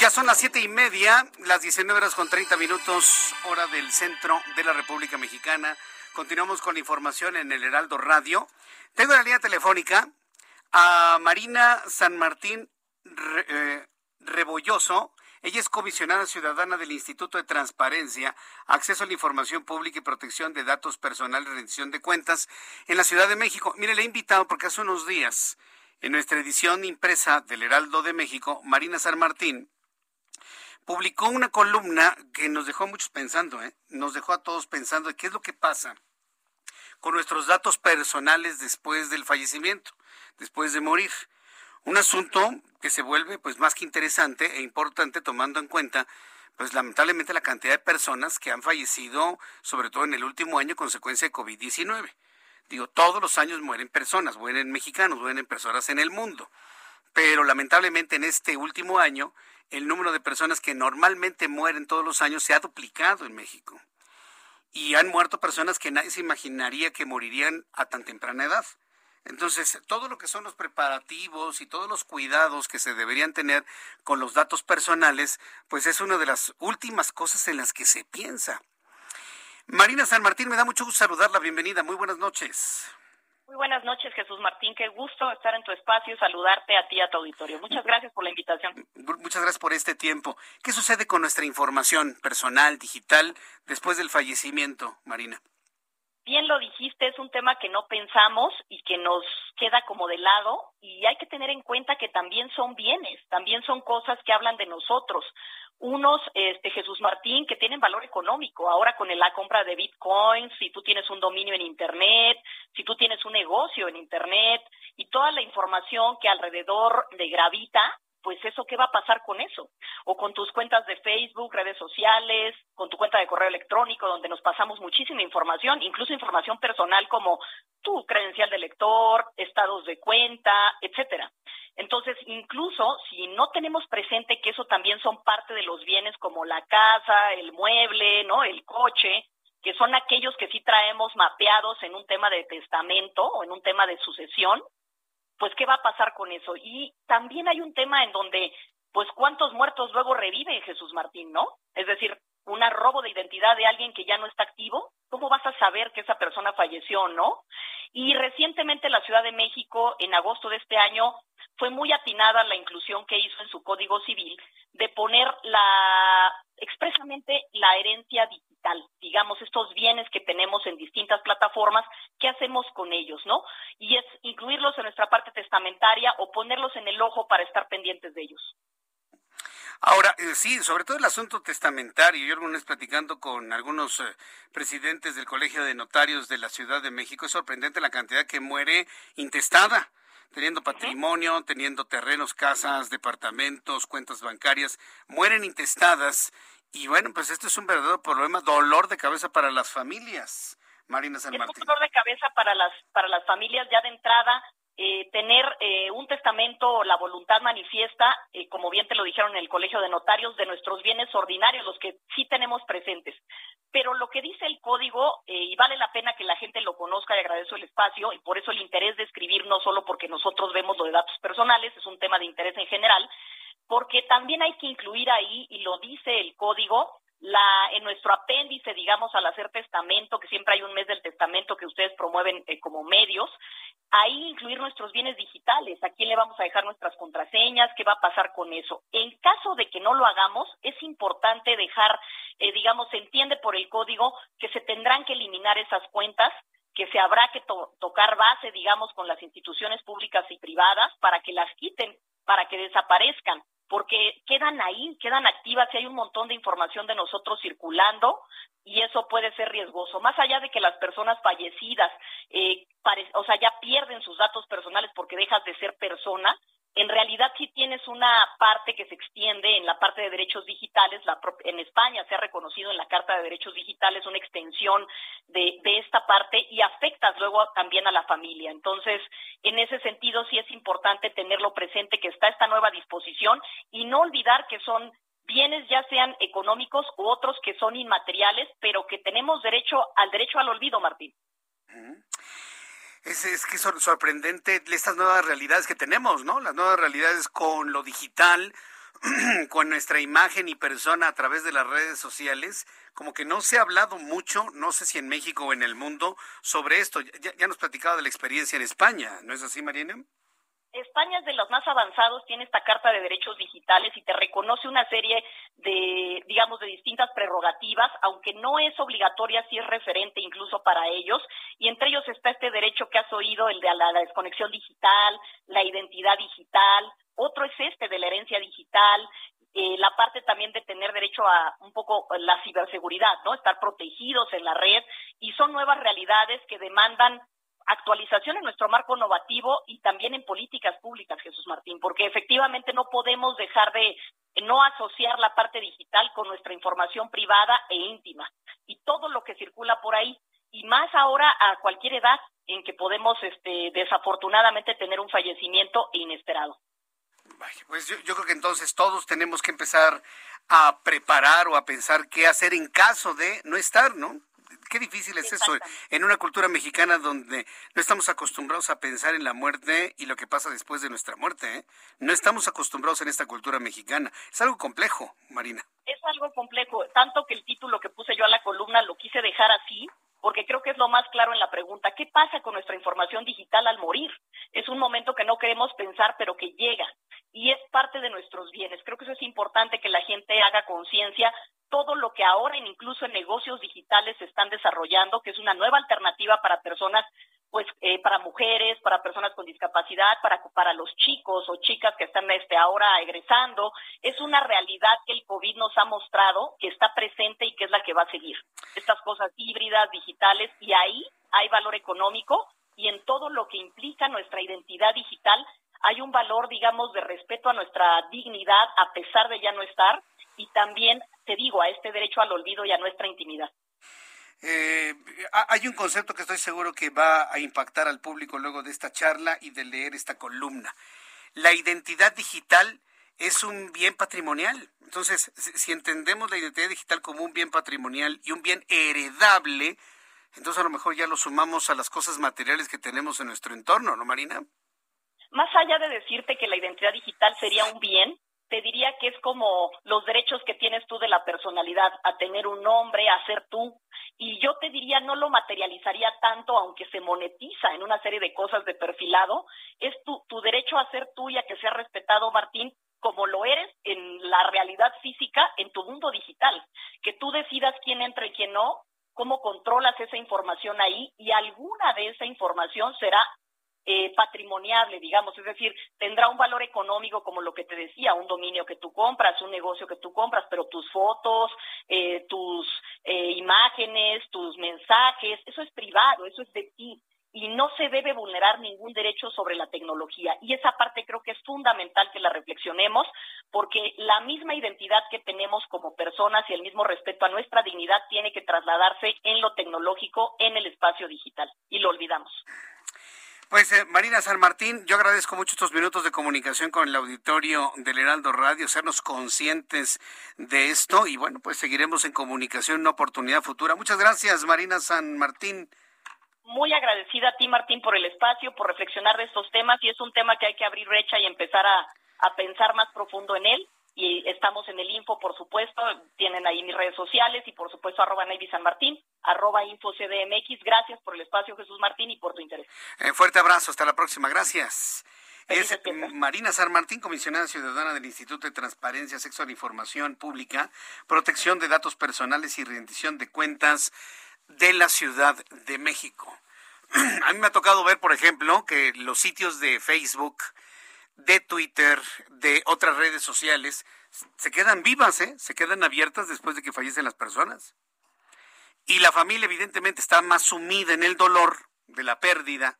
Ya son las siete y media, las 19 horas con 30 minutos, hora del centro de la República Mexicana. Continuamos con la información en el Heraldo Radio. Tengo en la línea telefónica a Marina San Martín eh, Rebolloso. Ella es comisionada ciudadana del Instituto de Transparencia, Acceso a la Información Pública y Protección de Datos Personales y Rendición de Cuentas en la Ciudad de México. Mire, le he invitado porque hace unos días, en nuestra edición impresa del Heraldo de México, Marina San Martín publicó una columna que nos dejó a muchos pensando, ¿eh? nos dejó a todos pensando qué es lo que pasa con nuestros datos personales después del fallecimiento, después de morir. Un asunto que se vuelve pues más que interesante e importante tomando en cuenta pues lamentablemente la cantidad de personas que han fallecido, sobre todo en el último año, consecuencia de COVID-19. Digo, todos los años mueren personas, mueren mexicanos, mueren personas en el mundo. Pero lamentablemente en este último año, el número de personas que normalmente mueren todos los años se ha duplicado en México. Y han muerto personas que nadie se imaginaría que morirían a tan temprana edad. Entonces, todo lo que son los preparativos y todos los cuidados que se deberían tener con los datos personales, pues es una de las últimas cosas en las que se piensa. Marina San Martín, me da mucho gusto saludarla. Bienvenida. Muy buenas noches. Muy buenas noches, Jesús Martín. Qué gusto estar en tu espacio, saludarte a ti y a tu auditorio. Muchas gracias por la invitación. Muchas gracias por este tiempo. ¿Qué sucede con nuestra información personal, digital, después del fallecimiento, Marina? Bien lo dijiste, es un tema que no pensamos y que nos queda como de lado y hay que tener en cuenta que también son bienes, también son cosas que hablan de nosotros unos, este, Jesús Martín, que tienen valor económico. Ahora con la compra de bitcoins, si tú tienes un dominio en Internet, si tú tienes un negocio en Internet y toda la información que alrededor de gravita, pues eso, ¿qué va a pasar con eso? O con tus cuentas de Facebook, redes sociales, con tu cuenta de correo electrónico, donde nos pasamos muchísima información, incluso información personal como tu credencial de lector, estados de cuenta, etcétera. Entonces, incluso si no tenemos presente que eso también son parte de los bienes como la casa, el mueble, ¿no? El coche, que son aquellos que sí traemos mapeados en un tema de testamento o en un tema de sucesión, pues qué va a pasar con eso. Y también hay un tema en donde, pues cuántos muertos luego revive Jesús Martín, ¿no? Es decir, un robo de identidad de alguien que ya no está activo, ¿cómo vas a saber que esa persona falleció o no? Y recientemente la Ciudad de México, en agosto de este año, fue muy atinada la inclusión que hizo en su Código Civil de poner la expresamente la herencia digital, digamos, estos bienes que tenemos en distintas plataformas, ¿qué hacemos con ellos, no? Y es incluirlos en nuestra parte testamentaria o ponerlos en el ojo para estar pendientes de ellos. Ahora, eh, sí, sobre todo el asunto testamentario. Yo alguna vez platicando con algunos eh, presidentes del Colegio de Notarios de la Ciudad de México, es sorprendente la cantidad que muere intestada, teniendo patrimonio, teniendo terrenos, casas, departamentos, cuentas bancarias, mueren intestadas. Y bueno, pues esto es un verdadero problema, dolor de cabeza para las familias. Marina San Martín. Es un dolor de cabeza para las, para las familias ya de entrada, eh, tener eh, un testamento, la voluntad manifiesta, eh, como bien te lo dijeron en el Colegio de Notarios, de nuestros bienes ordinarios, los que sí tenemos presentes. Pero lo que dice el código, y vale la pena que la gente lo conozca y agradezco el espacio, y por eso el interés de escribir, no solo porque nosotros vemos lo de datos personales, es un tema de interés en general, porque también hay que incluir ahí, y lo dice el código, la, en nuestro apéndice, digamos, al hacer testamento, que siempre hay un mes del testamento que ustedes promueven como medios, ahí incluir nuestros bienes digitales, a quién le vamos a dejar nuestras contraseñas, qué va a pasar con eso. En caso de que no lo hagamos, es importante dejar, eh, digamos, se entiende por el código que se tendrán que eliminar esas cuentas que se habrá que tocar base, digamos, con las instituciones públicas y privadas para que las quiten, para que desaparezcan porque quedan ahí, quedan activas y hay un montón de información de nosotros circulando y eso puede ser riesgoso. Más allá de que las personas fallecidas, eh, o sea, ya pierden sus datos personales porque dejas de ser persona, en realidad sí tienes una parte que se extiende en la parte de derechos digitales. La, en España se ha reconocido en la Carta de Derechos Digitales una extensión de, de esta parte y afectas luego también a la familia. Entonces, en ese sentido sí es importante tenerlo presente que está esta nueva disposición y no olvidar que son bienes ya sean económicos u otros que son inmateriales, pero que tenemos derecho al derecho al olvido, Martín. Es, es que es sorprendente estas nuevas realidades que tenemos, ¿no? Las nuevas realidades con lo digital, con nuestra imagen y persona a través de las redes sociales, como que no se ha hablado mucho, no sé si en México o en el mundo, sobre esto. Ya, ya nos platicado de la experiencia en España, ¿no es así, Marina? España es de los más avanzados, tiene esta Carta de Derechos Digitales y te reconoce una serie de, digamos, de distintas prerrogativas, aunque no es obligatoria, sí es referente incluso para ellos, y entre ellos está este derecho que has oído, el de la, desconexión digital, la identidad digital, otro es este de la herencia digital, eh, la parte también de tener derecho a un poco la ciberseguridad, ¿no? Estar protegidos en la red. Y son nuevas realidades que demandan actualización en nuestro marco innovativo y también en políticas públicas, Jesús Martín, porque efectivamente no podemos dejar de no asociar la parte digital con nuestra información privada e íntima y todo lo que circula por ahí y más ahora a cualquier edad en que podemos este, desafortunadamente tener un fallecimiento inesperado. Pues yo, yo creo que entonces todos tenemos que empezar a preparar o a pensar qué hacer en caso de no estar, ¿no? Qué difícil es eso en una cultura mexicana donde no estamos acostumbrados a pensar en la muerte y lo que pasa después de nuestra muerte. ¿eh? No estamos acostumbrados en esta cultura mexicana. Es algo complejo, Marina. Es algo complejo, tanto que el título que puse yo a la columna lo quise dejar así, porque creo que es lo más claro en la pregunta, ¿qué pasa con nuestra información digital al morir? Es un momento que no queremos pensar, pero que llega y es parte de nuestros bienes. Creo que eso es importante que la gente haga conciencia todo lo que ahora incluso en negocios digitales se están desarrollando, que es una nueva alternativa para personas pues eh, para mujeres, para personas con discapacidad, para, para los chicos o chicas que están este, ahora egresando. Es una realidad que el COVID nos ha mostrado, que está presente y que es la que va a seguir. Estas cosas híbridas, digitales, y ahí hay valor económico y en todo lo que implica nuestra identidad digital hay un valor, digamos, de respeto a nuestra dignidad a pesar de ya no estar y también, te digo, a este derecho al olvido y a nuestra intimidad. Eh, hay un concepto que estoy seguro que va a impactar al público luego de esta charla y de leer esta columna. La identidad digital es un bien patrimonial. Entonces, si entendemos la identidad digital como un bien patrimonial y un bien heredable, entonces a lo mejor ya lo sumamos a las cosas materiales que tenemos en nuestro entorno, ¿no, Marina? Más allá de decirte que la identidad digital sería un bien, te diría que es como los derechos que tienes tú de la personalidad, a tener un nombre, a ser tú. Y yo te diría, no lo materializaría tanto, aunque se monetiza en una serie de cosas de perfilado, es tu, tu derecho a ser tú y a que sea respetado, Martín, como lo eres en la realidad física, en tu mundo digital. Que tú decidas quién entra y quién no, cómo controlas esa información ahí y alguna de esa información será eh, patrimoniable, digamos, es decir, tendrá un valor económico como lo que te decía, un dominio que tú compras, un negocio que tú compras, pero tus fotos, eh, tus eh, imágenes, tus mensajes, eso es privado, eso es de ti y no se debe vulnerar ningún derecho sobre la tecnología. Y esa parte creo que es fundamental que la reflexionemos, porque la misma identidad que tenemos como personas y el mismo respeto a nuestra dignidad tiene que trasladarse en lo tecnológico, en el espacio digital, y lo olvidamos. Pues eh, Marina San Martín, yo agradezco mucho estos minutos de comunicación con el auditorio del Heraldo Radio, sernos conscientes de esto y bueno, pues seguiremos en comunicación una oportunidad futura. Muchas gracias, Marina San Martín. Muy agradecida a ti, Martín, por el espacio, por reflexionar de estos temas y es un tema que hay que abrir brecha y empezar a, a pensar más profundo en él y estamos en el info, por supuesto, tienen ahí mis redes sociales y por supuesto arroba Navy San Martín, arroba info CDMX. Gracias por el espacio, Jesús Martín, y por tu interés. Eh, fuerte abrazo, hasta la próxima, gracias. Es Marina San Martín, comisionada ciudadana del Instituto de Transparencia, Sexo e Información Pública, Protección de Datos Personales y Rendición de Cuentas de la Ciudad de México. A mí me ha tocado ver, por ejemplo, que los sitios de Facebook, de Twitter, de otras redes sociales, se quedan vivas, ¿eh? se quedan abiertas después de que fallecen las personas. Y la familia evidentemente está más sumida en el dolor de la pérdida,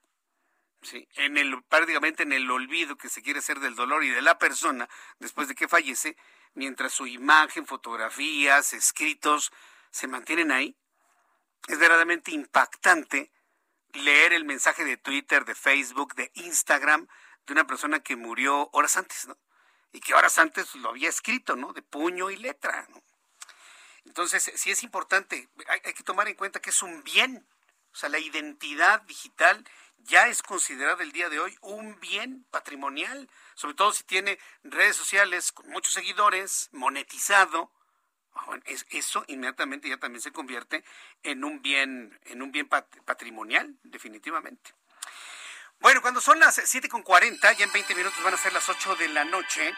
¿sí? en el, prácticamente en el olvido que se quiere hacer del dolor y de la persona después de que fallece, mientras su imagen, fotografías, escritos se mantienen ahí. Es verdaderamente impactante leer el mensaje de Twitter, de Facebook, de Instagram, de una persona que murió horas antes, ¿no? Y que horas antes lo había escrito, ¿no? De puño y letra, ¿no? Entonces, sí es importante, hay, que tomar en cuenta que es un bien. O sea, la identidad digital ya es considerada el día de hoy un bien patrimonial, sobre todo si tiene redes sociales con muchos seguidores, monetizado. Ah, eso inmediatamente ya también se convierte en un bien, en un bien patrimonial, definitivamente. Bueno, cuando son las 7.40, ya en 20 minutos van a ser las 8 de la noche,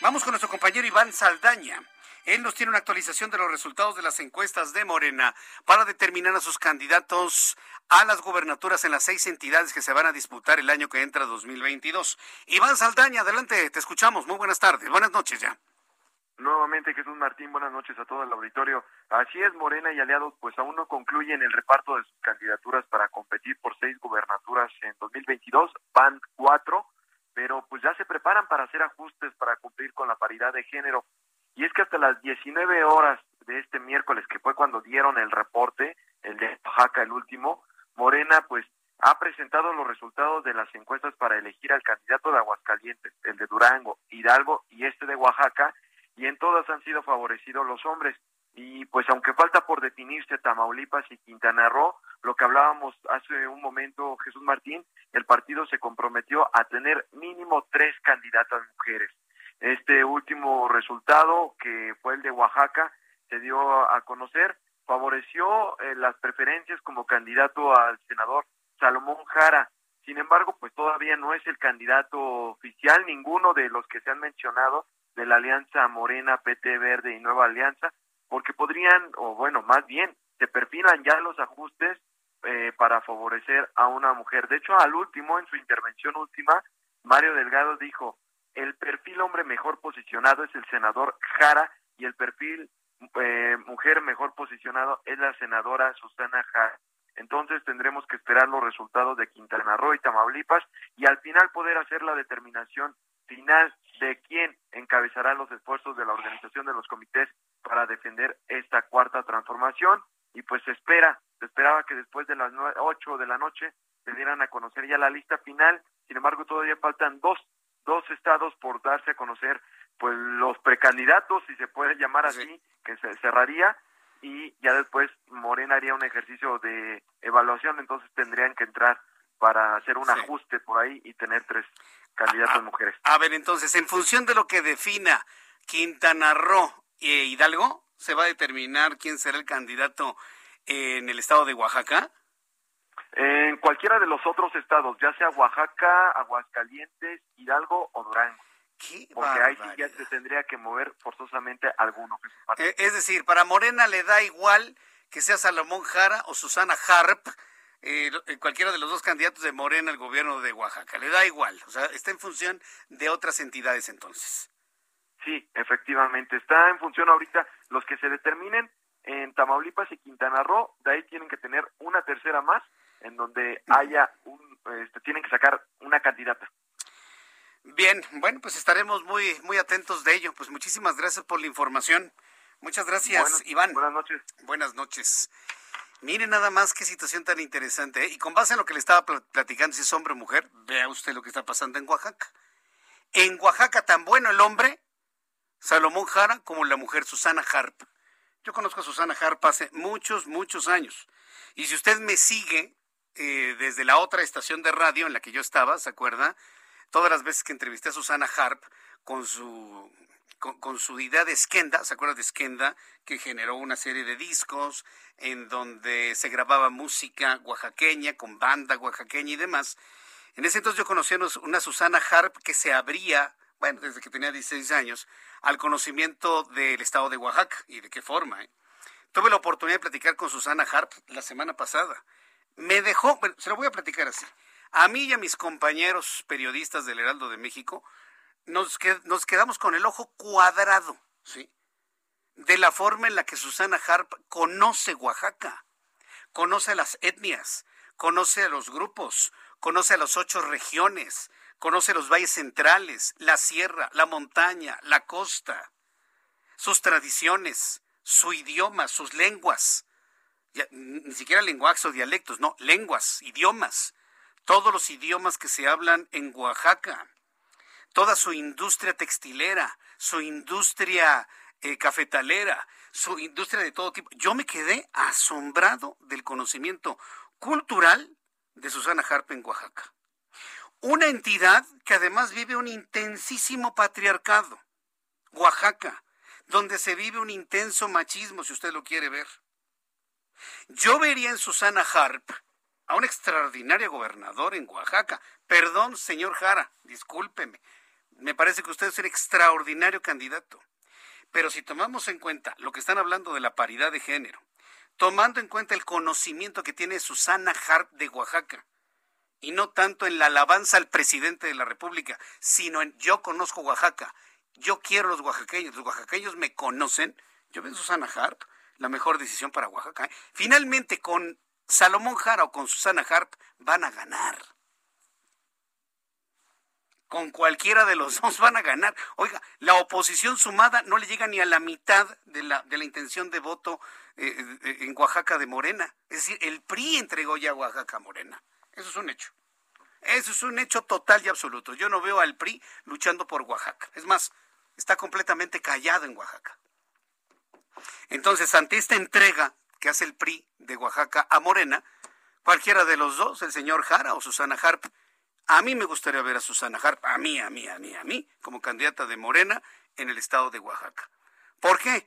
vamos con nuestro compañero Iván Saldaña. Él nos tiene una actualización de los resultados de las encuestas de Morena para determinar a sus candidatos a las gubernaturas en las seis entidades que se van a disputar el año que entra 2022. Iván Saldaña, adelante, te escuchamos. Muy buenas tardes, buenas noches ya. Nuevamente Jesús Martín, buenas noches a todo el auditorio. Así es, Morena y aliados pues aún no concluyen el reparto de sus candidaturas para competir por seis gubernaturas en 2022, van cuatro, pero pues ya se preparan para hacer ajustes para cumplir con la paridad de género. Y es que hasta las 19 horas de este miércoles, que fue cuando dieron el reporte, el de Oaxaca, el último, Morena pues ha presentado los resultados de las encuestas para elegir al candidato de Aguascalientes, el de Durango, Hidalgo y este de Oaxaca, y en todas han sido favorecidos los hombres. y pues aunque falta por definirse Tamaulipas y Quintana Roo, lo que hablábamos hace un momento Jesús Martín, el partido se comprometió a tener mínimo tres candidatas mujeres. Este último resultado, que fue el de Oaxaca, se dio a conocer, favoreció eh, las preferencias como candidato al senador Salomón Jara. Sin embargo, pues todavía no es el candidato oficial, ninguno de los que se han mencionado de la Alianza Morena, PT Verde y Nueva Alianza, porque podrían, o bueno, más bien, se perfilan ya los ajustes eh, para favorecer a una mujer. De hecho, al último, en su intervención última, Mario Delgado dijo, el perfil hombre mejor posicionado es el senador Jara y el perfil eh, mujer mejor posicionado es la senadora Susana Jara. Entonces tendremos que esperar los resultados de Quintana Roo y Tamaulipas y al final poder hacer la determinación final de quién encabezará los esfuerzos de la organización de los comités para defender esta cuarta transformación y pues se espera, se esperaba que después de las ocho de la noche se dieran a conocer ya la lista final, sin embargo todavía faltan dos, dos estados por darse a conocer pues los precandidatos, si se puede llamar así, que se cerraría. Y ya después Morena haría un ejercicio de evaluación, entonces tendrían que entrar para hacer un ajuste por ahí y tener tres candidatas mujeres. A ver, entonces, en función de lo que defina Quintana Roo e Hidalgo, ¿se va a determinar quién será el candidato en el estado de Oaxaca? En cualquiera de los otros estados, ya sea Oaxaca, Aguascalientes, Hidalgo o Durango. Porque ahí sí ya se tendría que mover forzosamente alguno. Eh, es decir, para Morena le da igual que sea Salomón Jara o Susana Harp, eh, cualquiera de los dos candidatos de Morena al gobierno de Oaxaca. Le da igual, o sea, está en función de otras entidades entonces. Sí, efectivamente, está en función ahorita los que se determinen en Tamaulipas y Quintana Roo, de ahí tienen que tener una tercera más en donde haya un, este, tienen que sacar una candidata. Bien, bueno, pues estaremos muy, muy atentos de ello. Pues muchísimas gracias por la información. Muchas gracias, Iván. Buenas noches. Buenas noches. Mire nada más qué situación tan interesante. ¿eh? Y con base en lo que le estaba platicando, si es hombre o mujer, vea usted lo que está pasando en Oaxaca. En Oaxaca, tan bueno el hombre, Salomón Jara, como la mujer Susana Harp. Yo conozco a Susana Harp hace muchos, muchos años. Y si usted me sigue eh, desde la otra estación de radio en la que yo estaba, ¿se acuerda? todas las veces que entrevisté a Susana Harp con su con, su idea de Skenda, ¿se acuerda de Skenda? Que generó una serie de discos en donde se grababa música oaxaqueña, con banda oaxaqueña y demás. En ese entonces yo conocí a una Susana Harp que se abría, bueno, desde que tenía 16 años, al conocimiento del estado de Oaxaca y de qué forma. ¿eh? Tuve la oportunidad de platicar con Susana Harp la semana pasada. Me dejó, bueno, se lo voy a platicar así. A mí y a mis compañeros periodistas del Heraldo de México nos, nos quedamos con el ojo cuadrado, ¿sí? De la forma en la que Susana Harp conoce Oaxaca, conoce las etnias, conoce a los grupos, conoce a las ocho regiones, conoce los valles centrales, la sierra, la montaña, la costa, sus tradiciones, su idioma, sus lenguas, ni siquiera lenguajes o dialectos, no, lenguas, idiomas, todos los idiomas que se hablan en Oaxaca, toda su industria textilera, su industria eh, cafetalera, su industria de todo tipo. Yo me quedé asombrado del conocimiento cultural de Susana Harp en Oaxaca. Una entidad que además vive un intensísimo patriarcado, Oaxaca, donde se vive un intenso machismo, si usted lo quiere ver. Yo vería en Susana Harp a un extraordinario gobernador en Oaxaca. Perdón, señor Jara, discúlpeme. Me parece que usted es un extraordinario candidato. Pero si tomamos en cuenta lo que están hablando de la paridad de género, tomando en cuenta el conocimiento que tiene Susana Hart de Oaxaca, y no tanto en la alabanza al presidente de la República, sino en yo conozco Oaxaca, yo quiero los oaxaqueños, los oaxaqueños me conocen, yo veo Susana Hart la mejor decisión para Oaxaca. ¿eh? Finalmente, con Salomón Jara o con Susana Harp van a ganar. Con cualquiera de los dos van a ganar. Oiga, la oposición sumada no le llega ni a la mitad de la, de la intención de voto eh, eh, en Oaxaca de Morena. Es decir, el PRI entregó ya Oaxaca a Morena. Eso es un hecho. Eso es un hecho total y absoluto. Yo no veo al PRI luchando por Oaxaca. Es más, está completamente callado en Oaxaca. Entonces, ante esta entrega que hace el PRI de Oaxaca a Morena, cualquiera de los dos, el señor Jara o Susana Harp, a mí me gustaría ver a Susana Harp, a mí, a mí, a mí, a mí, como candidata de Morena en el estado de Oaxaca. ¿Por qué?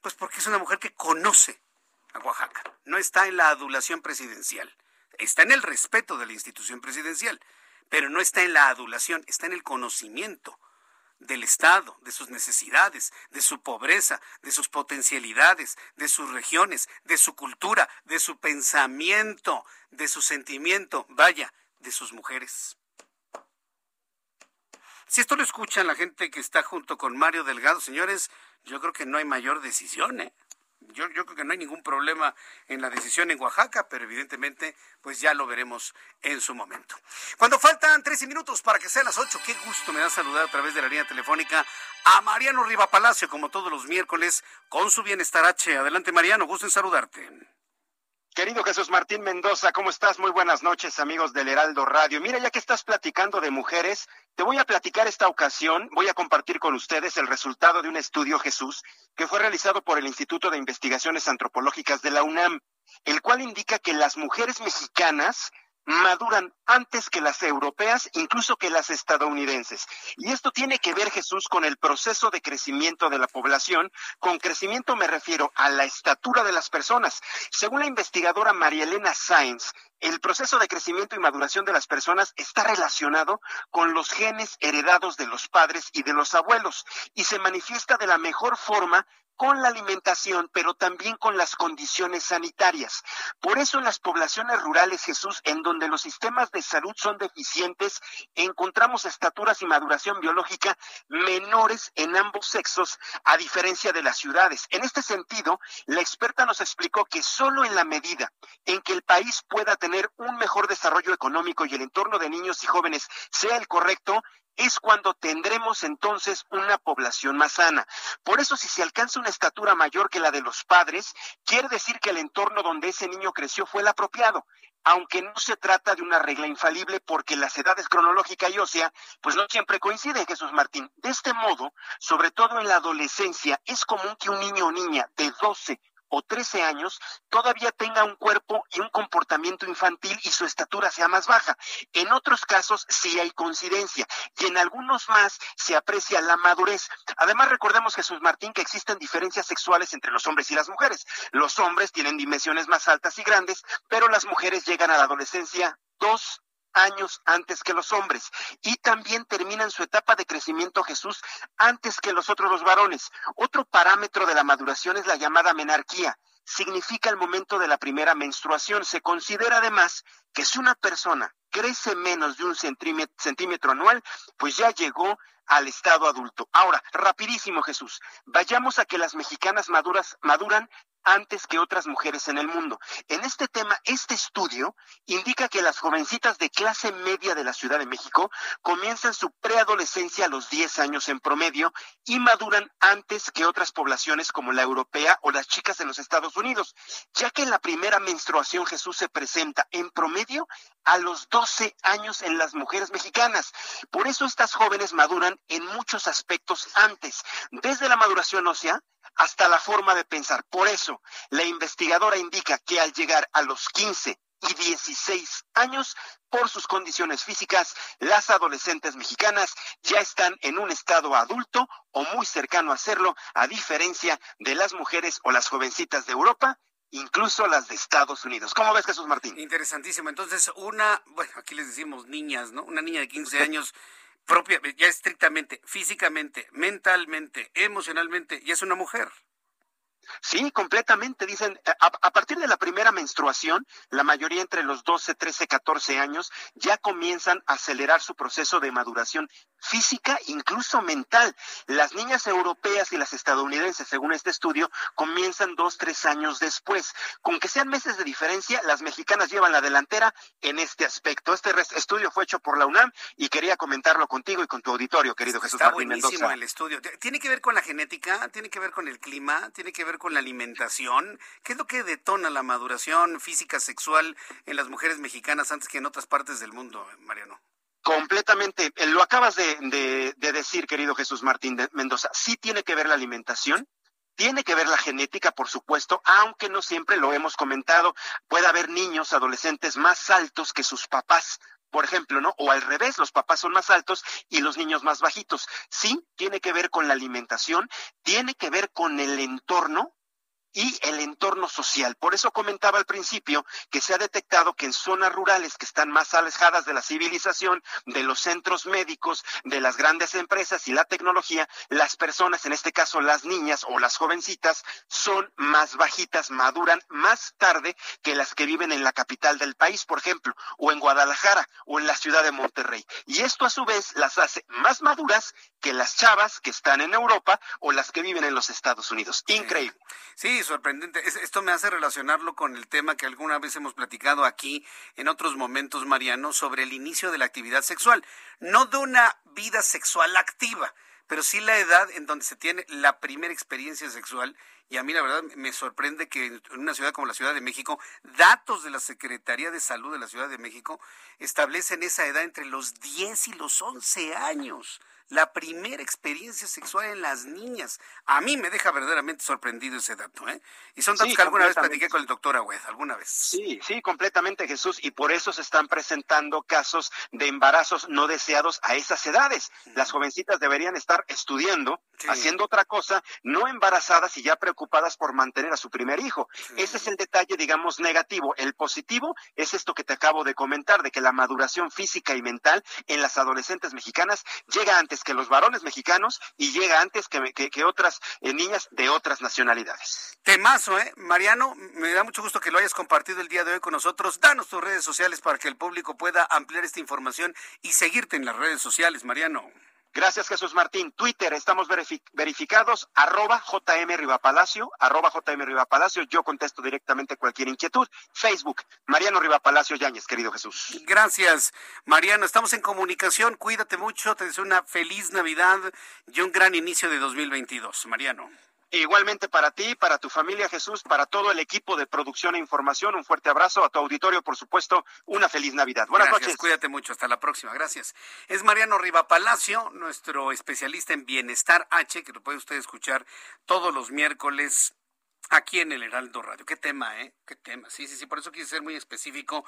Pues porque es una mujer que conoce a Oaxaca, no está en la adulación presidencial, está en el respeto de la institución presidencial, pero no está en la adulación, está en el conocimiento del Estado, de sus necesidades, de su pobreza, de sus potencialidades, de sus regiones, de su cultura, de su pensamiento, de su sentimiento, vaya, de sus mujeres. Si esto lo escuchan la gente que está junto con Mario Delgado, señores, yo creo que no hay mayor decisión, ¿eh? Yo, yo, creo que no hay ningún problema en la decisión en Oaxaca, pero evidentemente, pues ya lo veremos en su momento. Cuando faltan 13 minutos para que sean las 8, qué gusto me da saludar a través de la línea telefónica a Mariano Riva Palacio, como todos los miércoles, con su bienestar H. Adelante, Mariano, gusto en saludarte. Querido Jesús Martín Mendoza, ¿cómo estás? Muy buenas noches, amigos del Heraldo Radio. Mira, ya que estás platicando de mujeres, te voy a platicar esta ocasión, voy a compartir con ustedes el resultado de un estudio, Jesús, que fue realizado por el Instituto de Investigaciones Antropológicas de la UNAM, el cual indica que las mujeres mexicanas maduran antes que las europeas, incluso que las estadounidenses. Y esto tiene que ver, Jesús, con el proceso de crecimiento de la población. Con crecimiento me refiero a la estatura de las personas. Según la investigadora María Elena Sáenz, el proceso de crecimiento y maduración de las personas está relacionado con los genes heredados de los padres y de los abuelos y se manifiesta de la mejor forma con la alimentación, pero también con las condiciones sanitarias. Por eso en las poblaciones rurales, Jesús, en donde los sistemas de salud son deficientes, encontramos estaturas y maduración biológica menores en ambos sexos, a diferencia de las ciudades. En este sentido, la experta nos explicó que solo en la medida en que el país pueda tener un mejor desarrollo económico y el entorno de niños y jóvenes sea el correcto, es cuando tendremos entonces una población más sana. Por eso si se alcanza una estatura mayor que la de los padres, quiere decir que el entorno donde ese niño creció fue el apropiado aunque no se trata de una regla infalible porque las edades cronológica y ósea pues no siempre coinciden, Jesús Martín. De este modo, sobre todo en la adolescencia, es común que un niño o niña de 12 o 13 años todavía tenga un cuerpo y un comportamiento infantil y su estatura sea más baja. En otros casos sí hay coincidencia y en algunos más se aprecia la madurez. Además recordemos Jesús Martín que existen diferencias sexuales entre los hombres y las mujeres. Los hombres tienen dimensiones más altas y grandes, pero las mujeres llegan a la adolescencia dos años antes que los hombres y también terminan su etapa de crecimiento Jesús antes que los otros los varones. Otro parámetro de la maduración es la llamada menarquía. Significa el momento de la primera menstruación. Se considera además que si una persona crece menos de un centímetro, centímetro anual, pues ya llegó al estado adulto. Ahora, rapidísimo Jesús, vayamos a que las mexicanas maduras maduran antes que otras mujeres en el mundo. En este tema, este estudio indica que las jovencitas de clase media de la Ciudad de México comienzan su preadolescencia a los 10 años en promedio y maduran antes que otras poblaciones como la europea o las chicas en los Estados Unidos, ya que la primera menstruación Jesús se presenta en promedio a los 12 años en las mujeres mexicanas. Por eso estas jóvenes maduran en muchos aspectos antes, desde la maduración ósea hasta la forma de pensar. Por eso, la investigadora indica que al llegar a los 15 y 16 años, por sus condiciones físicas, las adolescentes mexicanas ya están en un estado adulto o muy cercano a serlo, a diferencia de las mujeres o las jovencitas de Europa incluso las de Estados Unidos. ¿Cómo ves, Jesús Martín? Interesantísimo. Entonces, una, bueno, aquí les decimos niñas, ¿no? Una niña de 15 años propia, ya estrictamente, físicamente, mentalmente, emocionalmente, y es una mujer. Sí, completamente. Dicen, eh, a, partir de la primera menstruación, la mayoría entre los 12, 13, 14 años ya comienzan a acelerar su proceso de maduración física, incluso mental. Las niñas europeas y las estadounidenses, según este estudio, comienzan dos, tres años después. Con que sean meses de diferencia, las mexicanas llevan la delantera en este aspecto. Este estudio fue hecho por la UNAM y quería comentarlo contigo y con tu auditorio, querido Jesús Está buenísimo el estudio. ¿Tiene que ver con la genética? ¿Tiene que ver con el clima? ¿Tiene que ver con la alimentación? ¿Qué es lo que detona la maduración física sexual en las mujeres mexicanas antes que en otras partes del mundo, Mariano? Completamente. Eh, lo acabas de, decir, querido Jesús Martín de Mendoza. Sí tiene que ver la alimentación, Tiene que ver la genética, por supuesto, aunque no siempre lo hemos comentado. Puede haber niños, adolescentes más altos que sus papás por ejemplo, ¿no? O al revés, los papás son más altos y los niños más bajitos. Sí, tiene que ver con la alimentación, tiene que ver con el entorno, y el entorno social. Por eso comentaba al principio que se ha detectado que en zonas rurales que están más alejadas de la civilización, de los centros médicos, de las grandes empresas y la tecnología, las personas, en este caso las niñas o las jovencitas, son más bajitas, maduran más tarde que las que viven en la capital del país, por ejemplo, o en Guadalajara o en la ciudad de Monterrey. Y esto a su vez las hace más maduras que las chavas que están en Europa o las que viven en los Estados Unidos. Increíble. Sí, sorprendente. Esto me hace relacionarlo con el tema que alguna vez hemos platicado aquí en otros momentos, Mariano, sobre el inicio de la actividad sexual. No de una vida sexual activa, pero sí la edad en donde se tiene la primera experiencia sexual. Y a mí la verdad me sorprende que en una ciudad como la Ciudad de México, datos de la Secretaría de Salud de la Ciudad de México establecen esa edad entre los 10 y los 11 años la primera experiencia sexual en las niñas. A mí me deja verdaderamente sorprendido ese dato, ¿eh? Y son datos que alguna vez platiqué con el doctor Agüed, alguna vez. Sí, sí, completamente Jesús, y por eso se están presentando casos de embarazos no deseados a esas edades. Las jovencitas deberían estar estudiando, haciendo otra cosa, no embarazadas y ya preocupadas por mantener a su primer hijo. Ese es el detalle, digamos, negativo. El positivo es esto que te acabo de comentar, de que la maduración física y mental en las adolescentes mexicanas llega antes que los varones mexicanos y llega antes que, otras eh, niñas de otras nacionalidades. Temazo, ¿eh? Mariano, me da mucho gusto que lo hayas compartido el día de hoy con nosotros. Danos tus redes sociales para que el público pueda ampliar esta información y seguirte en las redes sociales, Mariano. Gracias, Jesús Martín. Twitter, estamos verificados, arroba JM Rivapalacio, arroba JM Rivapalacio. Yo contesto directamente cualquier inquietud. Facebook, Mariano Rivapalacio Yáñez, querido Jesús. Gracias, Mariano. Estamos en comunicación. Cuídate mucho. Te deseo una feliz Navidad y un gran inicio de 2022. Mariano. Igualmente para ti, para tu familia Jesús, para todo el equipo de producción e información, un fuerte abrazo a tu auditorio, por supuesto, una feliz Navidad. Buenas noches. Cuídate mucho, hasta la próxima, gracias. Es Mariano Riva Palacio, nuestro especialista en bienestar H, que lo puede usted escuchar todos los miércoles aquí en el Heraldo Radio. Qué tema, ¿eh? Qué tema. Sí, sí, sí, por eso quise ser muy específico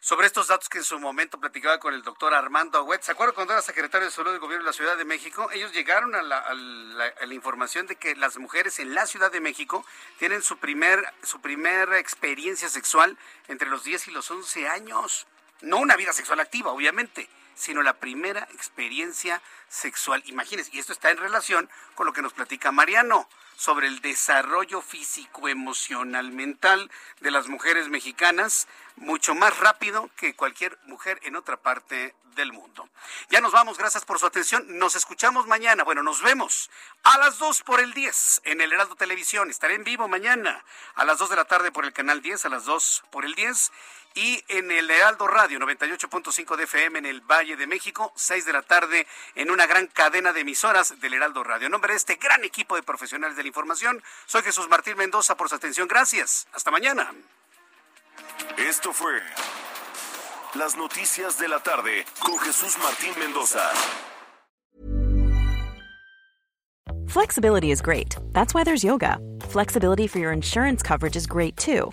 sobre estos datos que en su momento platicaba con el doctor Armando Agüet. ¿Se acuerdan cuando era secretario de Salud del Gobierno de la Ciudad de México? Ellos llegaron a la, información de que las mujeres en la Ciudad de México tienen su primer, su primera experiencia sexual entre los 10 y los 11 años. No una vida sexual activa, obviamente, sino la primera experiencia sexual. Imagínense, y esto está en relación con lo que nos platica Mariano sobre el desarrollo físico, emocional, mental de las mujeres mexicanas, mucho más rápido que cualquier mujer en otra parte del mundo. Ya nos vamos, gracias por su atención. Nos escuchamos mañana. Bueno, nos vemos a las 2 por el 10 en el Heraldo Televisión. Estaré en vivo mañana a las 2 de la tarde por el canal 10, a las 2 por el 10 y en el Heraldo Radio 98.5 de FM en el Valle de México, 6 de la tarde en una gran cadena de emisoras del Heraldo Radio. En nombre de este gran equipo de profesionales de la información, soy Jesús Martín Mendoza por su atención. Gracias. Hasta mañana. Esto fue Las Noticias de la Tarde con Jesús Martín Mendoza. Flexibility is great. That's why there's yoga. Flexibility for your insurance coverage is great too.